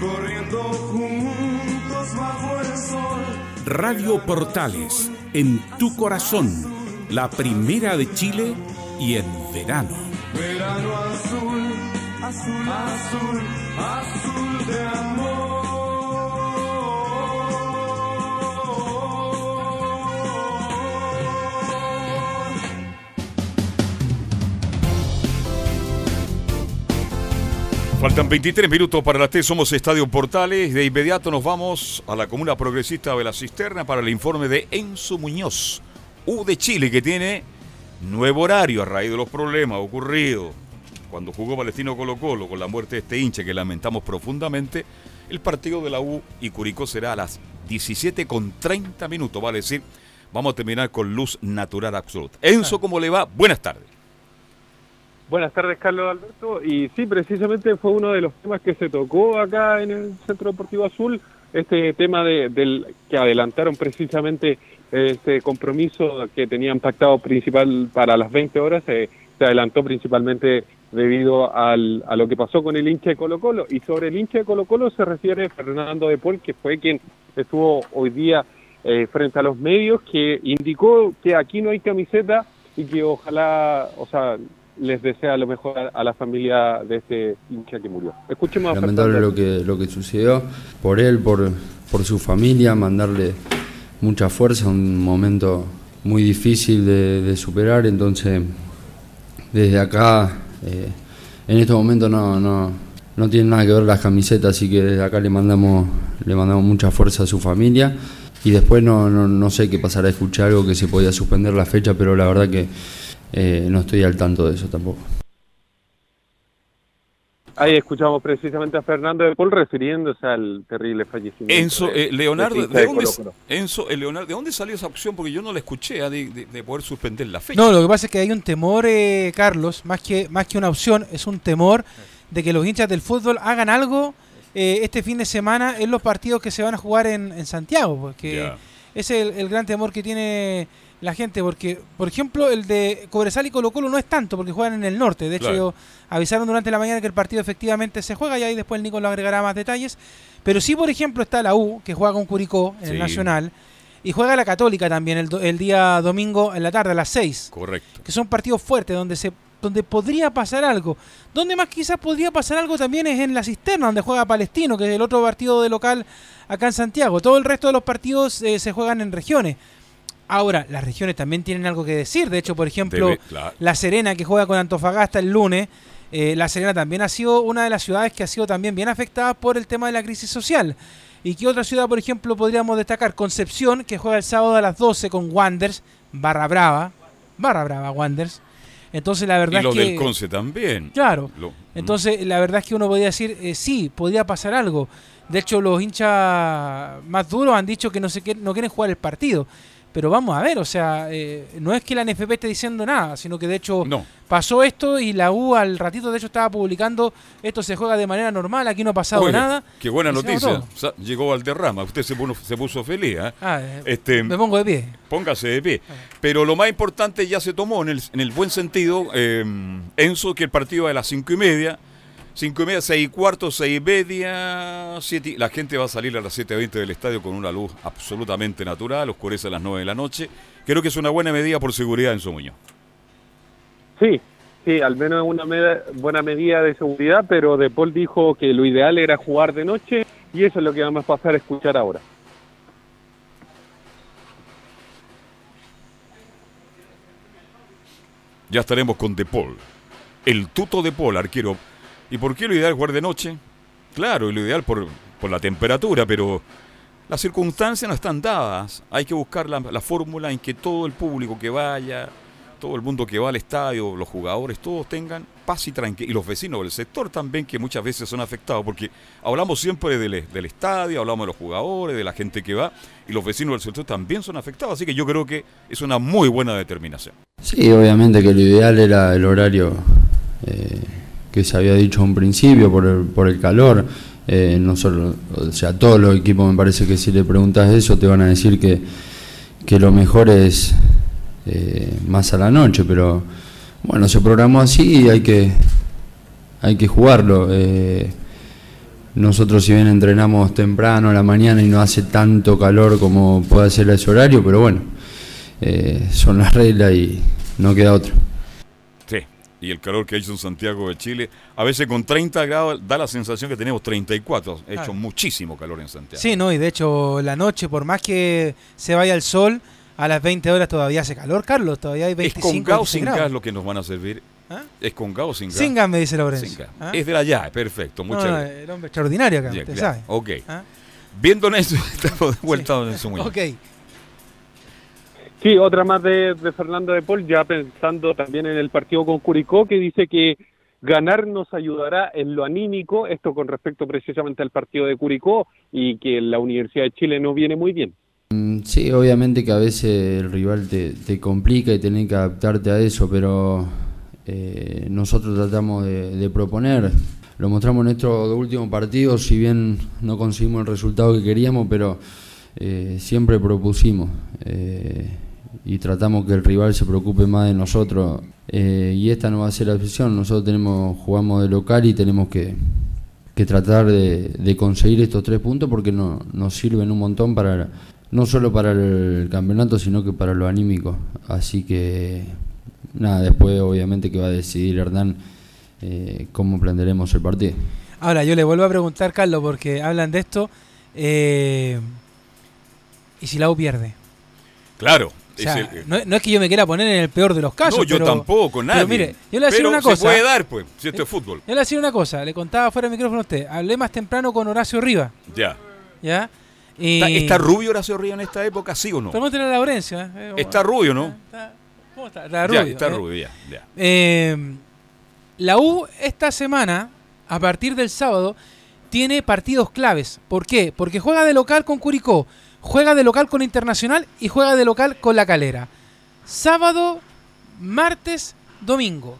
corriendo juntos bajo el sol. Radio Portales, en tu corazón, la primera de Chile y en verano. Verano azul, azul, azul, azul de amor. Faltan 23 minutos para las T, somos Estadio Portales. De inmediato nos vamos a la comuna progresista de la Cisterna para el informe de Enzo Muñoz, U de Chile, que tiene nuevo horario a raíz de los problemas ocurridos cuando jugó Palestino Colo Colo con la muerte de este hincha que lamentamos profundamente. El partido de la U y Curicó será a las 17 con 30 minutos, vale decir, vamos a terminar con luz natural absoluta. Enzo, ¿cómo le va? Buenas tardes. Buenas tardes, Carlos Alberto. Y sí, precisamente fue uno de los temas que se tocó acá en el Centro Deportivo Azul, este tema de, del que adelantaron precisamente este compromiso que tenían pactado principal para las 20 horas, eh, se adelantó principalmente debido al, a lo que pasó con el hincha de Colo Colo. Y sobre el hincha de Colo Colo se refiere Fernando de Paul, que fue quien estuvo hoy día eh, frente a los medios, que indicó que aquí no hay camiseta y que ojalá, o sea, les desea lo mejor a, a la familia de este hincha que murió. Escuchemos a Lamentable Fernando. lo que, lo que sucedió por él, por, por su familia, mandarle mucha fuerza, un momento muy difícil de, de superar, entonces desde acá, eh, en este momento no, no, no tiene nada que ver las camisetas, así que desde acá le mandamos, le mandamos mucha fuerza a su familia. Y después no, no, no sé qué pasará, escuchar algo que se podía suspender la fecha, pero la verdad que eh, no estoy al tanto de eso tampoco. Ahí escuchamos precisamente a Fernando de Paul refiriéndose al terrible fallecimiento. Enzo, de- eh, Leonardo, ¿de de dónde. Enzo, eh, Leonardo, ¿de dónde salió esa opción? Porque yo no la escuché ah, de, de- de poder suspender la fecha. No, lo que pasa es que hay un temor, eh, Carlos, más que, más que una opción, es un temor de que los hinchas del fútbol hagan algo eh, este fin de semana en los partidos que se van a jugar en, en Santiago, porque. Ese es el, el gran temor que tiene la gente, porque, por ejemplo, el de Cobresal y Colo Colo no es tanto, porque juegan en el norte, de hecho Claro. avisaron durante la mañana que el partido efectivamente se juega y ahí después el Nico lo agregará más detalles, pero sí, por ejemplo, está la U, que juega con Curicó en el. Nacional, y juega la Católica también el, do- el día domingo en la tarde a las 6 Correcto. que son partidos fuertes donde se donde podría pasar algo. Donde más quizás podría pasar algo también es en la cisterna, donde juega Palestino, que es el otro partido de local acá en Santiago. Todo el resto de los partidos eh, se juegan en regiones. Ahora, las regiones también tienen algo que decir. De hecho, por ejemplo, Debe- claro. La Serena, que juega con Antofagasta el lunes, eh, La Serena también ha sido una de las ciudades que ha sido también bien afectada por el tema de la crisis social. ¿Y qué otra ciudad, por ejemplo, podríamos destacar? Concepción, que juega el sábado a las 12 con Wanders, barra brava, barra brava Wanders. Entonces la verdad y lo es que... del Conce también. Claro. Lo- Entonces, la verdad es que uno podría decir, eh, sí, podría pasar algo. De hecho, los hinchas más duros han dicho que no, se quie- no quieren jugar el partido. Pero vamos a ver, o sea, eh, no es que la NFP esté diciendo nada, sino que de hecho pasó esto y la U al ratito de hecho estaba publicando, esto se juega de manera normal, aquí no ha pasado nada. Qué buena noticia. Llegó Valderrama. Usted se puso, se puso feliz. ¿eh? Ah, eh, Este, me pongo de pie. Póngase de pie. Pero lo más importante ya se tomó en el, en el buen sentido, eh, Enzo, que el partido a las cinco y media. Cinco y media, seis y cuarto, seis y media, siete. y- La gente va a salir a las 7.20 del estadio con una luz absolutamente natural, oscurece a las 9 de la noche. Creo que es una buena medida por seguridad en su Muñoz. Sí, sí, al menos una meda- buena medida de seguridad, pero De Paul dijo que lo ideal era jugar de noche y eso es lo que vamos a pasar a escuchar ahora. Ya estaremos con De Paul. El tuto De Paul, arquero. ¿Y por qué lo ideal jugar de noche? Claro, lo ideal por, por la temperatura, pero las circunstancias no están dadas. Hay que buscar la, la fórmula en que todo el público que vaya, todo el mundo que va al estadio, los jugadores, todos tengan paz y tranquilidad. Y los vecinos del sector también, que muchas veces son afectados, porque hablamos siempre del, del estadio, hablamos de los jugadores, de la gente que va, y los vecinos del sector también son afectados. Así que yo creo que es una muy buena determinación. Sí, obviamente que lo ideal era el horario eh, que se había dicho un principio por el, por el calor. Eh, no solo, o sea, todos los equipos me parece que si le preguntas eso te van a decir que, que lo mejor es eh, más a la noche, pero bueno, se programó así y hay que, hay que jugarlo. Eh, nosotros si bien entrenamos temprano a la mañana y no hace tanto calor como puede hacer ese horario, pero bueno, eh, son las reglas y no queda otra. Y el calor que ha hecho en Santiago de Chile, a veces con 30 grados da la sensación que tenemos 34. Ha hecho Claro. muchísimo calor en Santiago. Sí, no, y de hecho la noche, por más que se vaya el sol, a las 20 horas todavía hace calor, Carlos, todavía hay ¿Es 25 con gas o 26 sin grados. gas lo que nos van a servir? ¿Ah? ¿Es con gas o sin gas? Sin gas, me dice Lorenzo. Sin gas. ¿Ah? Es de allá, perfecto. Muchas no, gracias. el hombre extraordinario acá, usted claro, sabe. Ok. ¿Ah? Viendo en eso, estamos de vuelta en su. Ok. Sí, otra más de, de Fernando de Paul, ya pensando también en el partido con Curicó, que dice que ganar nos ayudará en lo anímico, esto con respecto precisamente al partido de Curicó y que la Universidad de Chile no viene muy bien. Mm, Sí, obviamente que a veces el rival te, te complica y tenés que adaptarte a eso, pero eh, nosotros tratamos de, proponer. Lo mostramos en estos dos últimos partidos, si bien no conseguimos el resultado que queríamos, pero eh, siempre propusimos eh, y tratamos que el rival se preocupe más de nosotros. eh, y esta no va a ser la excepción. Nosotros tenemos jugamos de local y tenemos que, que tratar de, de conseguir estos tres puntos porque no, nos sirven un montón para no solo para el campeonato sino que para lo anímico así que nada después obviamente que va a decidir Hernán eh, cómo plantearemos el partido Ahora, yo le vuelvo a preguntar, Carlos, porque hablan de esto. eh, ¿Y si la U pierde? Claro, O sea, Es el- no, no es que yo me quiera poner en el peor de los casos. no, yo pero- tampoco, nadie. Pero mire, yo le voy a decir Pero una se cosa. puede dar, pues, si esto es fútbol. Yo le voy a decir una cosa. Le contaba fuera del micrófono a usted. Hablé más temprano con Horacio Riva. Ya. ¿Ya? Y... ¿Está, está rubio Horacio Río en esta época, sí o no? Pregúntele a Laurencio. ¿eh? Eh, Está rubio, ¿no? ¿Cómo está? Está Ya, rubio, está ¿eh? rubio, ya, ya. Eh, la U esta semana, a partir del sábado, tiene partidos claves. ¿Por qué? Porque juega de local con Curicó, juega de local con Internacional y juega de local con La Calera. Sábado, martes, domingo.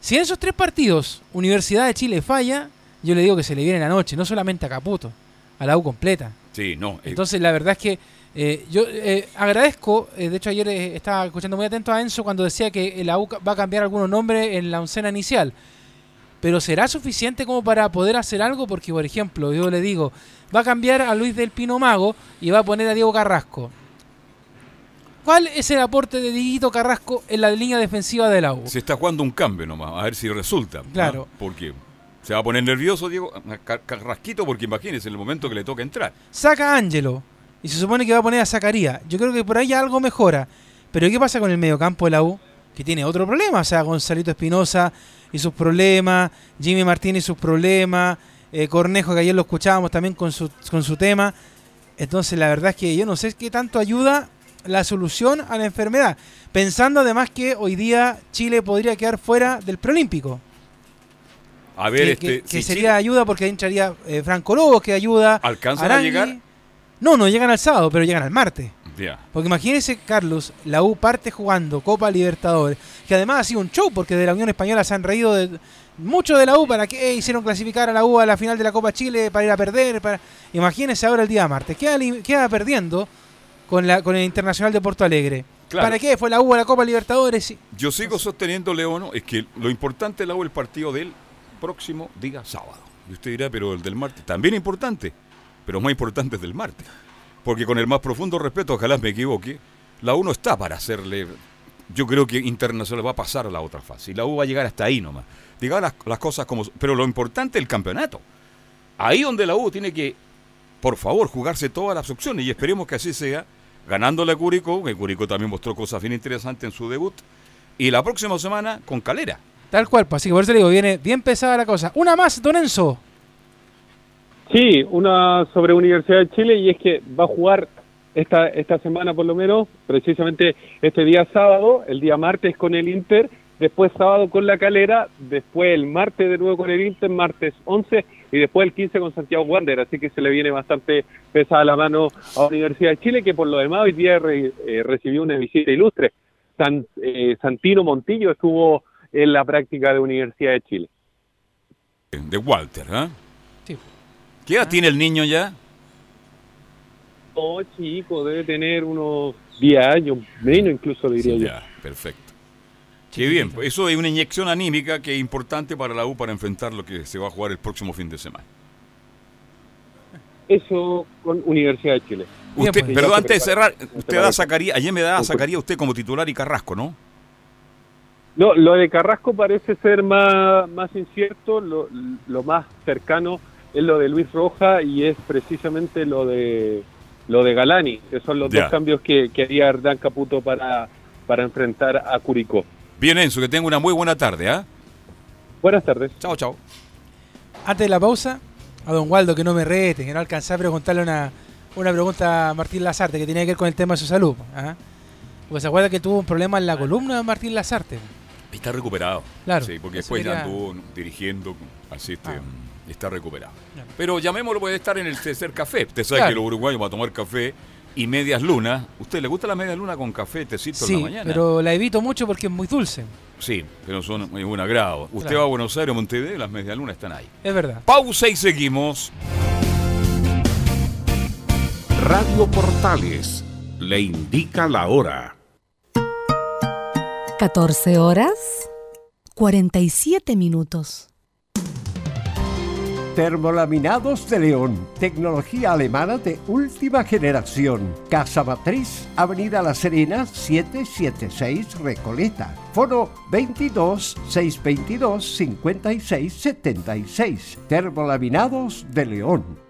Si en esos tres partidos Universidad de Chile falla, yo le digo que se le viene la noche, no solamente a Caputo, a la U completa. Sí, no. eh, Entonces, la verdad es que eh, yo eh, agradezco, eh, de hecho ayer estaba escuchando muy atento a Enzo cuando decía que la U va a cambiar algunos nombres en la oncena inicial. Pero ¿será suficiente como para poder hacer algo? Porque, por ejemplo, yo le digo, va a cambiar a Luis del Pino Mago y va a poner a Diego Carrasco. ¿Cuál es el aporte de Dieguito Carrasco en la línea defensiva de la U? se está jugando un cambio nomás, a ver si resulta. ¿no? Claro. Porque se va a poner nervioso Diego Car- Carrasquito porque imagínese en el momento que le toca entrar. Saca a Ángelo y se supone que va a poner a Zacarías. Yo creo que por ahí algo mejora. Pero ¿qué pasa con el mediocampo de la U? Que tiene otro problema. O sea, Gonzalito Espinosa y sus problemas, Jimmy Martínez y sus problemas, eh, Cornejo, que ayer lo escuchábamos también con su, con su tema. Entonces, la verdad es que yo no sé qué tanto ayuda la solución a la enfermedad. Pensando además que hoy día Chile podría quedar fuera del preolímpico. A ver, que, este, que- que si sería ayuda porque ahí entraría eh, Franco Lobos, que ayuda. ¿Alcanzan a llegar? No, no llegan al sábado, pero llegan al martes. Porque imagínese, Carlos, la U parte jugando Copa Libertadores, que además ha sido un show, porque de la Unión Española se han reído de, mucho de la U, para que hicieron clasificar a la U a la final de la Copa Chile para ir a perder. Para... Imagínese ahora el día martes, queda, queda perdiendo con, la, con el Internacional de Porto Alegre. Claro. ¿Para qué? Fue la U a la Copa Libertadores. y- Yo sigo sosteniendo, Leono, es que lo importante es la U el partido del próximo día sábado. Y usted dirá, pero el del martes también importante, pero más importante es del martes. Porque con el más profundo respeto, ojalá me equivoque, la U no está para hacerle. Yo creo que Internacional va a pasar a la otra fase. Y la U va a llegar hasta ahí nomás. Diga las, las cosas como. Pero lo importante es el campeonato. Ahí donde la U tiene que, por favor, jugarse todas las opciones. Y esperemos que así sea, ganándole a Curicó, que Curicó también mostró cosas bien interesantes en su debut. Y la próxima semana con Calera. Tal cual, pues, así que por eso le digo, viene bien pesada la cosa. Una más, Don Enzo. Sí, una sobre Universidad de Chile y es que va a jugar esta, esta semana por lo menos, precisamente este día sábado, el día martes con el Inter, después sábado con la Calera, después el martes de nuevo con el Inter, martes 11 y después el 15 con Santiago Wander, así que se le viene bastante pesada la mano a Universidad de Chile, que por lo demás hoy día eh, recibió una visita ilustre. San- eh, Santino Montillo estuvo en la práctica de Universidad de Chile. De Walter. Sí. ¿Qué edad tiene el niño ya? Oh, chico, debe tener unos 10 años, menos incluso diría yo. Ya, perfecto. Qué bien, pues eso es una inyección anímica que es importante para la U para enfrentar lo que se va a jugar el próximo fin de semana. Eso con Universidad de Chile. Usted, pues, pero antes de cerrar, usted da a Zacarías, ayer me da a Zacarías usted como titular y Carrasco, ¿no? No, lo de Carrasco parece ser más, más incierto, lo, lo más cercano es lo de Luis Roja y es precisamente lo de lo de Galani, que son los Ya. dos cambios que, que haría Hernán Caputo para, para enfrentar a Curicó. Bien, Enzo, que tenga una muy buena tarde, ¿ah? Buenas tardes. Chao, chao. Antes de la pausa, a don Waldo que no me rete, que no alcancé a preguntarle una, una pregunta a Martín Lazarte que tenía que ver con el tema de su salud. ¿ah? Porque se acuerda que tuvo un problema en la columna de Martín Lazarte. Está recuperado. Claro, Sí, porque después ya anduvo dirigiendo, así este, Ah. Está recuperado. Pero llamémoslo, puede estar en el tercer café. Usted sabe Claro. que los uruguayos van a tomar café y medias lunas. ¿Usted le gusta la media luna con café, tecito en Sí, la mañana? pero la evito mucho porque es muy dulce. Sí, pero son muy buen agrado. Usted Claro. va a Buenos Aires, Montevideo, las medias lunas están ahí. Es verdad. Pausa y seguimos. Radio Portales le indica la hora. 14 horas 47 minutos. Termolaminados de León, tecnología alemana de última generación. Casa Matriz, Avenida La Serena, 776 Recoleta. Foro 22 622 56 76. Termolaminados de León.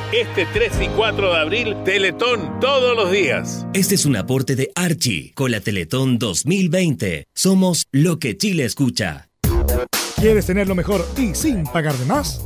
Este 3 y 4 de abril, Teletón todos los días. Este es un aporte de Archie con la Teletón 2020. Somos lo que Chile escucha. ¿Quieres tener lo mejor y sin pagar de más?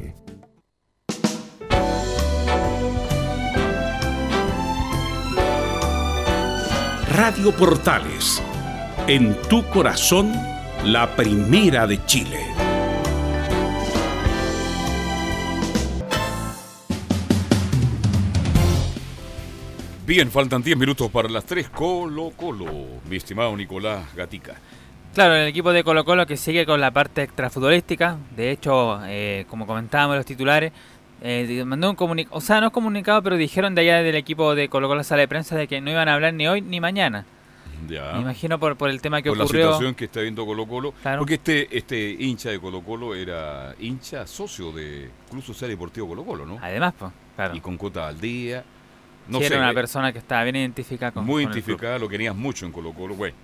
Radio Portales, en tu corazón, la primera de Chile. Bien, faltan 10 minutos para las 3. Colo Colo, mi estimado Nicolás Gatica. Claro, el equipo de Colo Colo que sigue con la parte extrafutbolística. De hecho, eh, como comentábamos los titulares, eh, mandó un comunicado, o sea, no es comunicado, pero dijeron de allá del equipo de Colo Colo sala de prensa de que no iban a hablar ni hoy ni mañana. Ya. Me imagino por, por el tema que por ocurrió. la situación que está viendo Colo Colo. Claro. Porque este, este hincha de Colo Colo era hincha socio de Club Social Deportivo Colo Colo, ¿no? Además, pues, claro. Y con cuota al día. No Sí, sé, era una eh, persona que estaba bien identificada con muy con el club. identificada, lo querías mucho en Colo Colo. Bueno,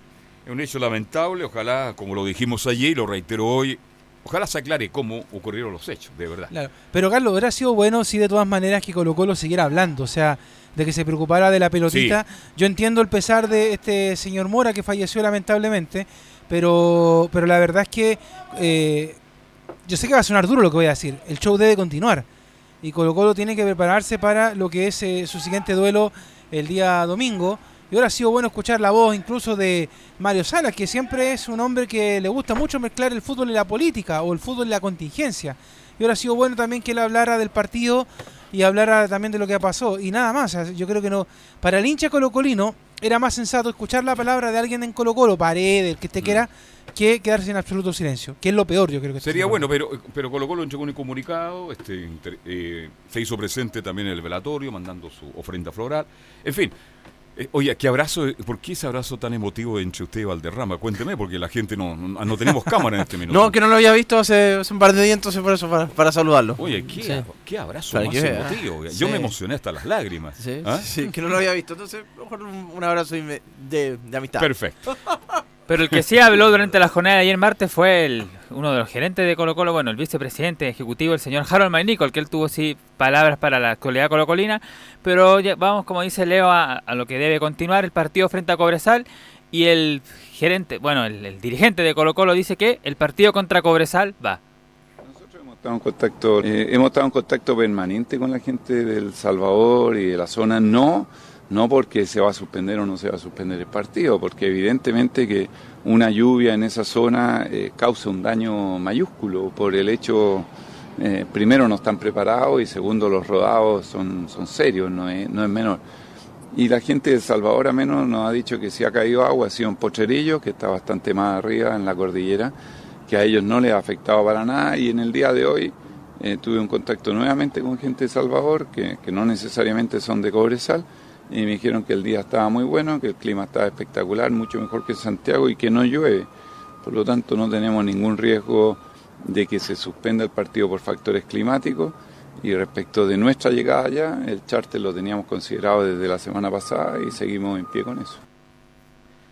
es un hecho lamentable, ojalá, como lo dijimos ayer y lo reitero hoy, ojalá se aclare cómo ocurrieron los hechos, de verdad. Claro. Pero Carlos, hubiera sido bueno si de todas maneras que Colo Colo siguiera hablando, o sea, de que se preocupara de la pelotita. Yo entiendo el pesar de este señor Mora que falleció lamentablemente, pero, pero la verdad es que eh, yo sé que va a sonar duro lo que voy a decir, el show debe continuar y Colo Colo tiene que prepararse para lo que es eh, su siguiente duelo el día domingo. Y ahora ha sido bueno escuchar la voz incluso de Mario Salas, que siempre es un hombre que le gusta mucho mezclar el fútbol y la política o el fútbol y la contingencia. Y ahora ha sido bueno también que él hablara del partido y hablara también de lo que pasó. Y nada más, yo creo que no. Para el hincha colocolino era más sensato escuchar la palabra de alguien en Colo Colo, Paredes, el que esté quiera, que quedarse en absoluto silencio. Que es lo peor, yo creo que Sería bueno, pero, pero Colo Colo entregó un comunicado, este, inter- eh, se hizo presente también en el velatorio, mandando su ofrenda floral. En fin, eh, oye, ¿qué abrazo? ¿Por qué ese abrazo tan emotivo entre usted y Valderrama? Cuénteme, porque la gente no, no, no tenemos cámara en este minuto. No, que no lo había visto hace, hace un par de días, entonces por eso, para, para saludarlo. Oye, ¿qué, Sí. qué abrazo Para más que emotivo. Yo Sí. me emocioné hasta las lágrimas. Sí, ¿Ah? sí, que no lo había visto. Entonces, mejor un, un abrazo de, de amistad. Perfecto. Pero el que sí habló durante la jornada de ayer martes fue el, uno de los gerentes de Colo Colo, bueno, el vicepresidente ejecutivo, el señor Harold Maynicol, que él tuvo sí palabras para la actualidad colocolina, pero ya vamos, como dice Leo, a, lo que debe continuar el partido frente a Cobresal. Y el gerente, bueno, el, dirigente de Colo Colo dice que el partido contra Cobresal va. estado en contacto, eh, hemos estado en contacto permanente con la gente del Salvador y de la zona, no, no porque se va a suspender o no se va a suspender el partido, porque evidentemente que una lluvia en esa zona eh, causa un daño mayúsculo por el hecho, eh, primero no están preparados y segundo los rodados son, son serios, no es, no es menor. Y la gente de Salvador a menos nos ha dicho que si ha caído agua ha sido en Potrerillo, que está bastante más arriba en la cordillera, que a ellos no les ha afectado para nada y en el día de hoy eh, tuve un contacto nuevamente con gente de Salvador, que, que no necesariamente son de Cobresal, y me dijeron que el día estaba muy bueno, que el clima estaba espectacular, mucho mejor que Santiago y que no llueve. Por lo tanto, no tenemos ningún riesgo de que se suspenda el partido por factores climáticos. Y respecto de nuestra llegada allá, el charter lo teníamos considerado desde la semana pasada y seguimos en pie con eso.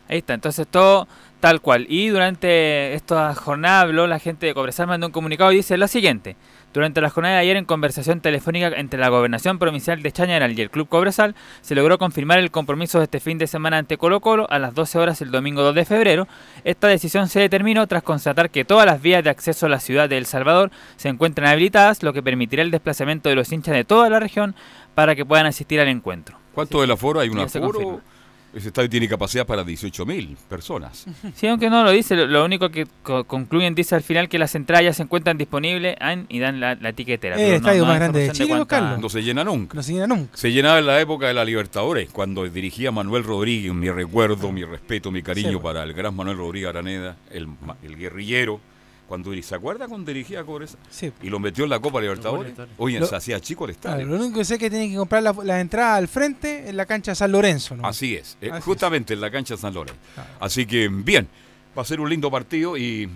Ahí está, entonces todo tal cual. Y durante esta jornada habló la gente de Cobresal, mandó un comunicado y dice lo siguiente. Durante la jornada de ayer, en conversación telefónica entre la Gobernación Provincial de Chañaral y el Club Cobresal, se logró confirmar el compromiso de este fin de semana ante Colo Colo a las 12 horas el domingo 2 de febrero. Esta decisión se determinó tras constatar que todas las vías de acceso a la ciudad de El Salvador se encuentran habilitadas, lo que permitirá el desplazamiento de los hinchas de toda la región para que puedan asistir al encuentro. ¿Cuánto del aforo? ¿Hay un aforo? Ese estadio tiene capacidad para 18.000 personas. Sí, aunque no lo dice, lo, lo único que co- concluyen dice al final que las entradas ya se encuentran disponibles en- y dan la, la etiquetera. Eh, pero el estadio hay más grande de Chile, cuánta- Carlos. No se llena nunca. No se llena nunca. Se llenaba en la época de la Libertadores, cuando dirigía Manuel Rodríguez, mi recuerdo, mi respeto, mi cariño Sí. para el gran Manuel Rodríguez Araneda, el, ma- el guerrillero. Cuando, ¿Se acuerda cuando dirigía a Cobresal? Sí. Y lo metió en la Copa Libertadores. Oye, Lo- se hacía chico el estadio. Claro, lo único que sé es que tienen que comprar la, la entrada al frente en la cancha San Lorenzo. ¿no? Así es, eh, Así justamente en la cancha San Lorenzo. Así que, bien, va a ser un lindo partido y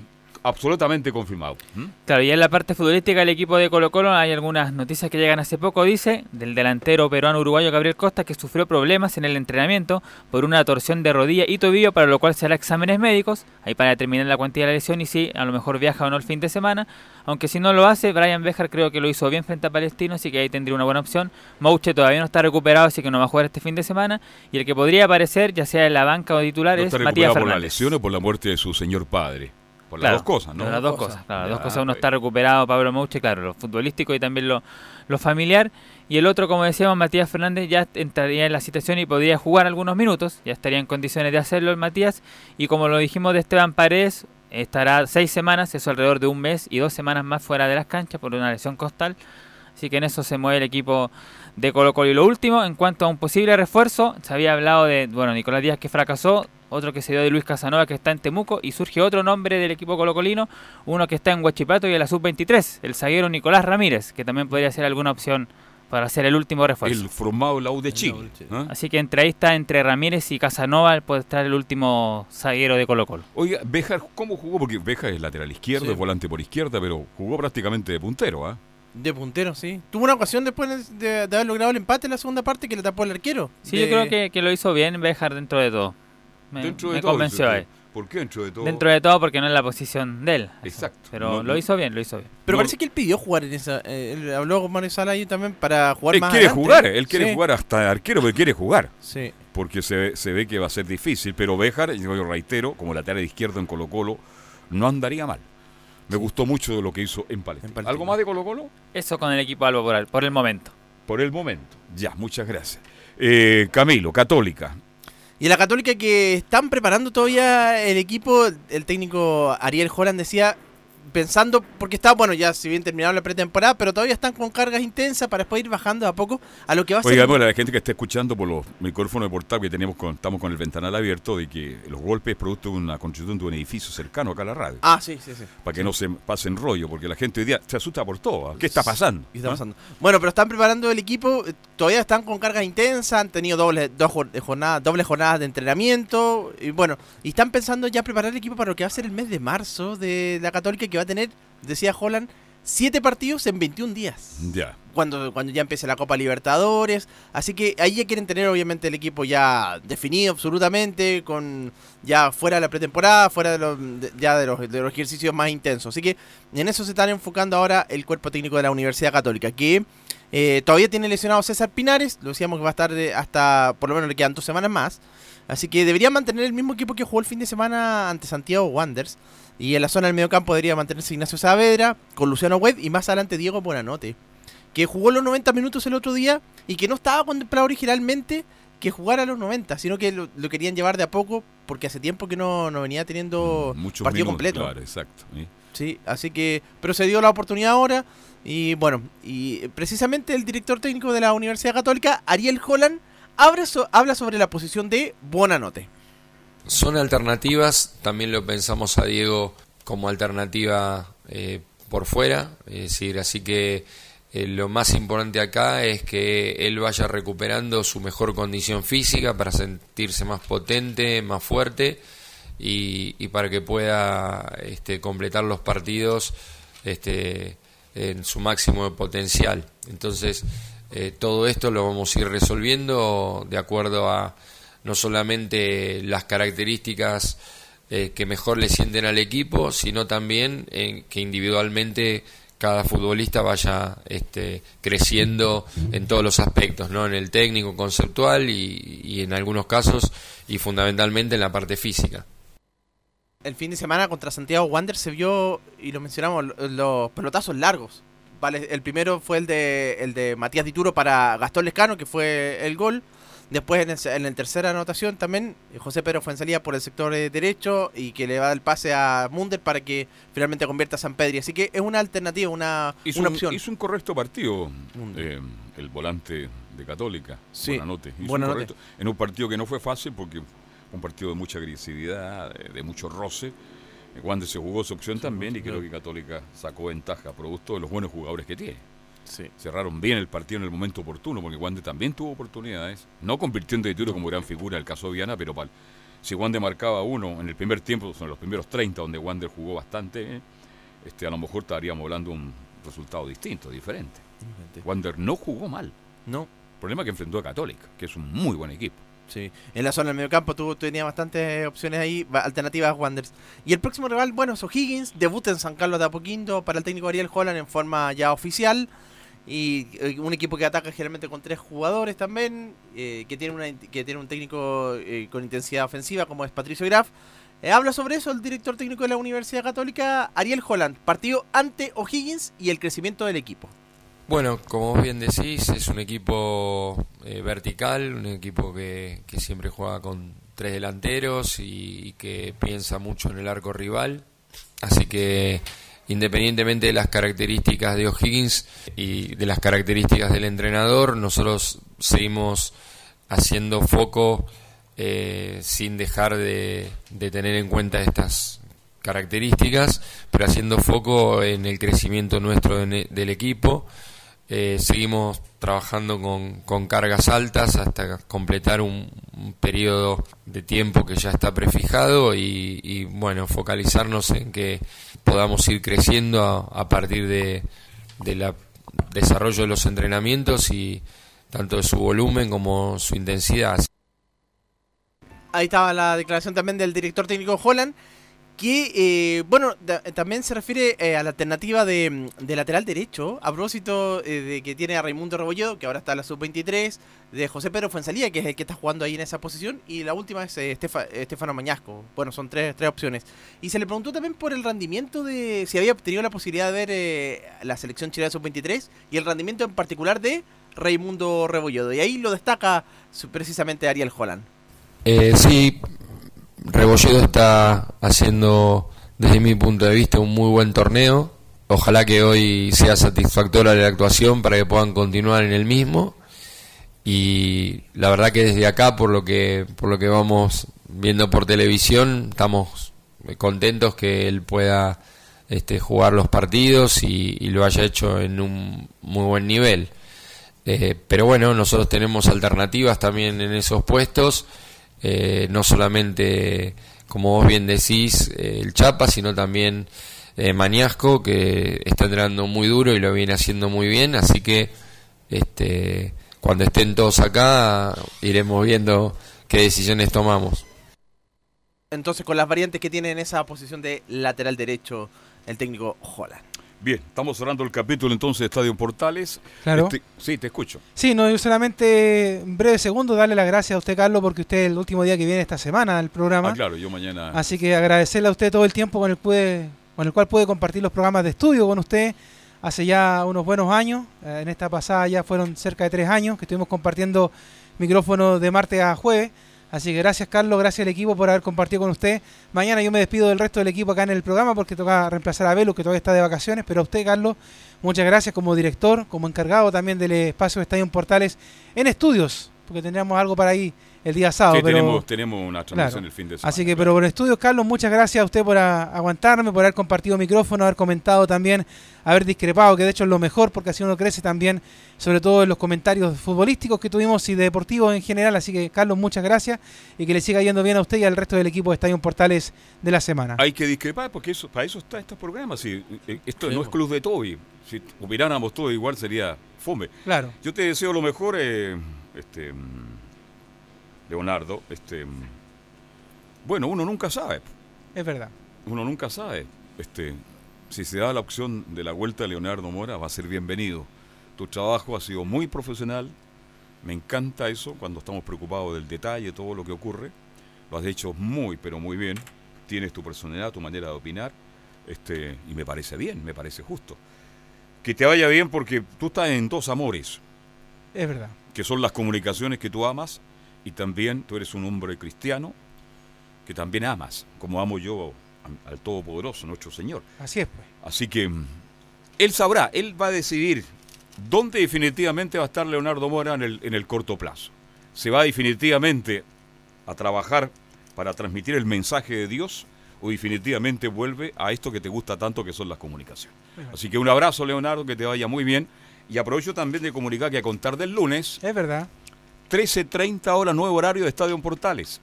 absolutamente confirmado. ¿Mm? Claro, y en la parte futbolística del equipo de Colo Colo hay algunas noticias que llegan hace poco, dice, del delantero peruano-uruguayo Gabriel Costa, que sufrió problemas en el entrenamiento por una torsión de rodilla y tobillo, para lo cual se hará exámenes médicos, ahí para determinar la cuantía de la lesión y si a lo mejor viaja o no el fin de semana. Aunque si no lo hace, Brian Bejar creo que lo hizo bien frente a Palestino, así que ahí tendría una buena opción. Mouche todavía no está recuperado, así que no va a jugar este fin de semana. Y el que podría aparecer, ya sea en la banca o titular, No es está Matías recuperado por la Fernández. lesión o por la muerte de su señor padre. Por las Claro, dos cosas, ¿no? por Las dos cosas, claro, las dos cosas. Uno está recuperado, Pablo Mouche, claro, lo futbolístico y también lo, lo familiar. Y el otro, como decíamos, Matías Fernández ya entraría en la situación y podría jugar algunos minutos. Ya estaría en condiciones de hacerlo el Matías. Y como lo dijimos de Esteban Paredes, estará seis semanas, eso alrededor de un mes y dos semanas más fuera de las canchas por una lesión costal. Así que en eso se mueve el equipo de Colo Colo. Y lo último, en cuanto a un posible refuerzo, se había hablado de, bueno, Nicolás Díaz que fracasó, otro que se dio de Luis Casanova que está en Temuco, y surge otro nombre del equipo colocolino, uno que está en Huachipato y en la sub-23, el zaguero Nicolás Ramírez, que también podría ser alguna opción para ser el último refuerzo. El formado la U de Chile. Así que entre ahí está, entre Ramírez y Casanova, puede estar el último zaguero de Colo Colo. Oiga, Bejar, ¿cómo jugó? Porque Bejar es lateral izquierdo, Sí. es volante por izquierda, pero jugó prácticamente de puntero, ¿ah? De puntero, sí. Tuvo una ocasión después de, de haber logrado el empate en la segunda parte que le tapó el arquero. Sí, De- yo creo que, que lo hizo bien Bejar dentro de todo. Me, Dentro de me todo, convenció ahí. ¿Por qué dentro de todo? Dentro de todo porque no es la posición de él. Exacto. Pero No, lo hizo bien, lo hizo bien. Pero No- parece que él pidió jugar en esa. eh, él habló con Mario Sala ahí también para jugar Él más quiere adelante. jugar, él quiere Sí. jugar hasta arquero, pero quiere jugar. Sí. Porque se, ve- se ve que va a ser difícil, pero Bejar, yo yo reitero, como lateral izquierdo en Colo Colo, no andaría mal. Me gustó mucho lo que hizo en Palestina. ¿Algo más de Colo Colo? Eso con el equipo Albo por, por el momento. Por el momento. Ya, muchas gracias. Eh, Camilo, Católica. Y la Católica que están preparando todavía el equipo, el técnico Ariel Holland decía, pensando, porque está, bueno, ya si bien terminaron la pretemporada, pero todavía están con cargas intensas para después ir bajando a poco a lo que va a Oiga, ser... bueno, la gente que está escuchando por los micrófonos de portal que tenemos con, estamos con el ventanal abierto de que los golpes es producto de una construcción de un edificio cercano acá a la radio. Ah, sí, sí, sí. Para que no se pasen rollo, porque la gente hoy día se asusta por todo. ¿ah? ¿Qué está pasando? ¿Qué está ¿Ah? pasando? Bueno, pero están preparando el equipo, eh, todavía están con cargas intensas, han tenido dobles, dos eh, jornadas, dobles jornadas de entrenamiento, y bueno, y están pensando ya preparar el equipo para lo que va a ser el mes de marzo de la Católica, que va a tener, decía Holland, siete partidos en 21 días. Ya. Cuando, cuando ya empiece la Copa Libertadores, así que ahí ya quieren tener obviamente el equipo ya definido absolutamente, con ya fuera de la pretemporada, fuera de los, de- ya de los, de los ejercicios más intensos. Así que en eso se están enfocando ahora el cuerpo técnico de la Universidad Católica, que eh, todavía tiene lesionado César Pinares, lo decíamos que va a estar hasta, por lo menos le quedan dos semanas más. Así que debería mantener el mismo equipo que jugó el fin de semana ante Santiago Wanderers. Y en la zona del mediocampo debería mantenerse Ignacio Saavedra, con Luciano Webb y más adelante Diego Buenanote. Que jugó los 90 minutos el otro día y que no estaba contemplado originalmente que jugara los 90, sino que lo, lo querían llevar de a poco porque hace tiempo que no, no venía teniendo Muchos partido completo. Claro, exacto. ¿sí? Sí, así que, pero se dio la oportunidad ahora y bueno, y precisamente el director técnico de la Universidad Católica, Ariel Holland, habla, so- habla sobre la posición de Buonanote. Son alternativas, también lo pensamos a Diego como alternativa eh, por fuera, es decir, así que eh, lo más importante acá es que él vaya recuperando su mejor condición física para sentirse más potente, más fuerte y, para que pueda este, completar los partidos este, en su máximo potencial. Entonces, eh, todo esto lo vamos a ir resolviendo de acuerdo a no solamente las características eh, que mejor le sienten al equipo, sino también que individualmente cada futbolista vaya este, creciendo en todos los aspectos, ¿no? En el técnico, conceptual y, en algunos casos y fundamentalmente en la parte física. El fin de semana contra Santiago Wander se vio, y lo mencionamos, lo- los pelotazos largos. Vale, el primero fue el de, el de Matías Dituro para Gastón Lescano, que fue el gol. Después en, el- en la tercera anotación también, José Pedro fue en salida por el sector eh, derecho y que le va el pase a Munder para que finalmente convierta a San Pedri. Así que es una alternativa, una, Hizo una un, opción. hizo un correcto partido eh, el volante de Católica. Sí, Buenanote. Hizo Buenanote. un correcto- En un partido que no fue fácil porque fue un partido de mucha agresividad, de, de mucho roce. Wander se jugó su opción también y creo que Católica sacó ventaja, producto de los buenos jugadores que tiene. Cerraron bien el partido en el momento oportuno, porque Wander también tuvo oportunidades. No convirtiendo de tiro como gran figura el caso de Viana, pero pal- si Wander marcaba uno en el primer tiempo, son los primeros 30 donde Wander jugó bastante, eh, este, a lo mejor estaríamos hablando de un resultado distinto, diferente. Wander no jugó mal. No. El problema es que enfrentó a Católica, que es un muy buen equipo. Sí, en la zona del mediocampo tú tenía bastantes opciones ahí, va- alternativas Wanderers. Y el próximo rival, bueno, es O'Higgins, debuta en San Carlos de Apoquindo para el técnico Ariel Holland en forma ya oficial. Y eh, un equipo que ataca generalmente con tres jugadores también, eh, que, tiene una, que tiene un técnico eh, con intensidad ofensiva como es Patricio Graf. Habla sobre eso el director técnico de la Universidad Católica, Ariel Holland, partido ante O'Higgins y el crecimiento del equipo. Bueno, como bien decís, es un equipo vertical, un equipo que, que siempre juega con tres delanteros y, y que piensa mucho en el arco rival. Así que, independientemente de las características de O'Higgins y de las características del entrenador, nosotros seguimos haciendo foco eh, sin dejar de, tener en cuenta estas características, pero haciendo foco en el crecimiento nuestro de- del equipo. Eh, seguimos trabajando con, con cargas altas hasta completar un, un periodo de tiempo que ya está prefijado y, y, bueno, focalizarnos en que podamos ir creciendo a, a partir de, de la desarrollo de los entrenamientos y tanto de su volumen como su intensidad. Ahí estaba la declaración también del director técnico Holland, que, eh, bueno, también se refiere eh, a la alternativa de, de lateral derecho, a propósito eh, de que tiene a Raimundo Rebolledo, que ahora está en la sub-23, de José Pedro Fuensalía, que es el que está jugando ahí en esa posición, y la última es Estefa- Estefano Mañasco. Bueno, son tres, tres opciones. Y se le preguntó también por el rendimiento de, si había tenido la posibilidad de ver la selección chilena sub-23, y el rendimiento en particular de Raimundo Rebolledo. Y ahí lo destaca precisamente Ariel Holland. Sí, Rebolledo está haciendo, desde mi punto de vista, un muy buen torneo. Ojalá que hoy sea satisfactoria la actuación para que puedan continuar en el mismo. Y la verdad que desde acá, por lo que, por lo que vamos viendo por televisión, estamos contentos que él pueda este, jugar los partidos y, lo haya hecho en un muy buen nivel. Eh, pero bueno, nosotros tenemos alternativas también en esos puestos, eh, no solamente, como vos bien decís, eh, el Chapa, sino también eh, Mañasco, que está entrando muy duro y lo viene haciendo muy bien, así que este, cuando estén todos acá iremos viendo qué decisiones tomamos. Entonces, con las variantes que tiene en esa posición de lateral derecho el técnico Holland. Bien, estamos cerrando el capítulo entonces de Estadio Portales. Claro. Este- sí, te escucho. Sí, no, yo solamente en breve segundo darle las gracias a usted, Carlos, porque usted es el último día que viene esta semana al programa. Ah, claro, yo mañana. Así que agradecerle a usted todo el tiempo con el, puede, con el cual puede compartir los programas de estudio con usted hace ya unos buenos años. Eh, en esta pasada ya fueron cerca de tres años que estuvimos compartiendo micrófonos de martes a jueves. Así que gracias, Carlos, gracias al equipo por haber compartido con usted. Mañana yo me despido del resto del equipo acá en el programa porque toca reemplazar a Velo, que todavía está de vacaciones. Pero a usted, Carlos, muchas gracias como director, como encargado también del espacio de Estadio Portales en estudios, porque tendríamos algo para ahí el día sábado. Sí, pero... tenemos, tenemos una transmisión Claro. el fin de semana. Así que, pero por estudios, Carlos, muchas gracias a usted por a- aguantarme, por haber compartido micrófono, haber comentado también, haber discrepado, que de hecho es lo mejor, porque así uno crece también, sobre todo en los comentarios futbolísticos que tuvimos y deportivos en general. Así que, Carlos, muchas gracias y que le siga yendo bien a usted y al resto del equipo de Estadio Portales de la semana. Hay que discrepar porque eso, para eso está estos programas. Si, eh, esto Sí, no es club de Toby. Si opináramos todos igual sería fome. Claro. Yo te deseo lo mejor, eh, este, mm, Leonardo. Este, bueno, uno nunca sabe. Es verdad. Uno nunca sabe. Este, si se da la opción de la vuelta de Leonardo Mora, va a ser bienvenido. Tu trabajo ha sido muy profesional, me encanta eso cuando estamos preocupados del detalle, todo lo que ocurre. Lo has hecho muy, pero muy bien. Tienes tu personalidad, tu manera de opinar, este, y me parece bien, me parece justo. Que te vaya bien porque tú estás en dos amores, Es verdad. que son las comunicaciones que tú amas, y también tú eres un hombre cristiano que también amas, como amo yo al Todopoderoso, nuestro Señor. Así es, pues. Así que mm, él sabrá, él va a decidir dónde definitivamente va a estar Leonardo Mora en el, en el corto plazo. Se va definitivamente a trabajar para transmitir el mensaje de Dios o definitivamente vuelve a esto que te gusta tanto que son las comunicaciones. Así que un abrazo Leonardo, que te vaya muy bien. Y aprovecho también de comunicar que a contar del lunes... Es verdad. 13.30 horas, nuevo horario de Estadio en Portales.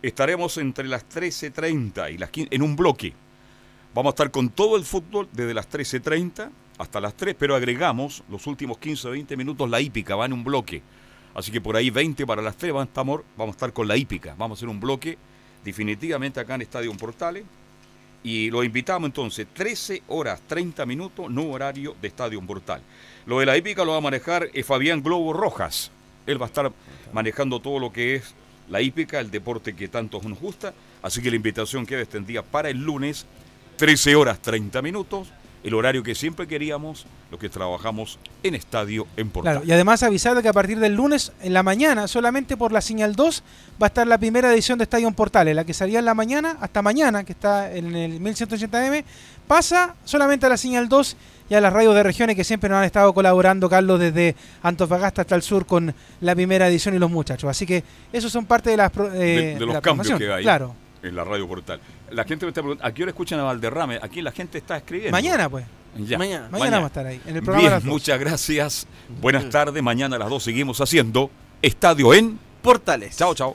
Estaremos entre las 13.30 y las 15 en un bloque. Vamos a estar con todo el fútbol desde las 13.30 hasta las 3, pero agregamos los últimos 15 o 20 minutos la hípica, va en un bloque. Así que por ahí 20 para las 3 vamos a estar, con la hípica. Vamos a hacer un bloque definitivamente acá en Estadio Portales. Y lo invitamos entonces, 13 horas 30 minutos, nuevo horario de Estadio Portal. Lo de la hípica lo va a manejar eh, Fabián Globo Rojas. Él va a estar manejando todo lo que es la hípica, el deporte que tanto nos gusta. Así que la invitación queda extendida para el lunes, 13 horas 30 minutos, el horario que siempre queríamos, lo que trabajamos en Estadio en Portal. Y además avisado que a partir del lunes en la mañana, solamente por la señal 2, va a estar la primera edición de Estadio en Portales, la que salía en la mañana hasta mañana, que está en el 1180M, pasa solamente a la señal 2 y a las radios de regiones que siempre nos han estado colaborando, Carlos, desde Antofagasta hasta el sur con la primera edición y los muchachos. Así que esos son parte de las eh, de, los la cambios que hay Claro. en la radio portal. La gente me está preguntando, ¿a qué hora escuchan a Valderrame? Aquí la gente está escribiendo. Mañana, pues. Ya. Mañana. Mañana vamos a estar ahí, en el programa Bien, a las dos. muchas gracias. Buenas tardes. Mañana a las 2 seguimos haciendo Estadio en Portales. Chao, chao.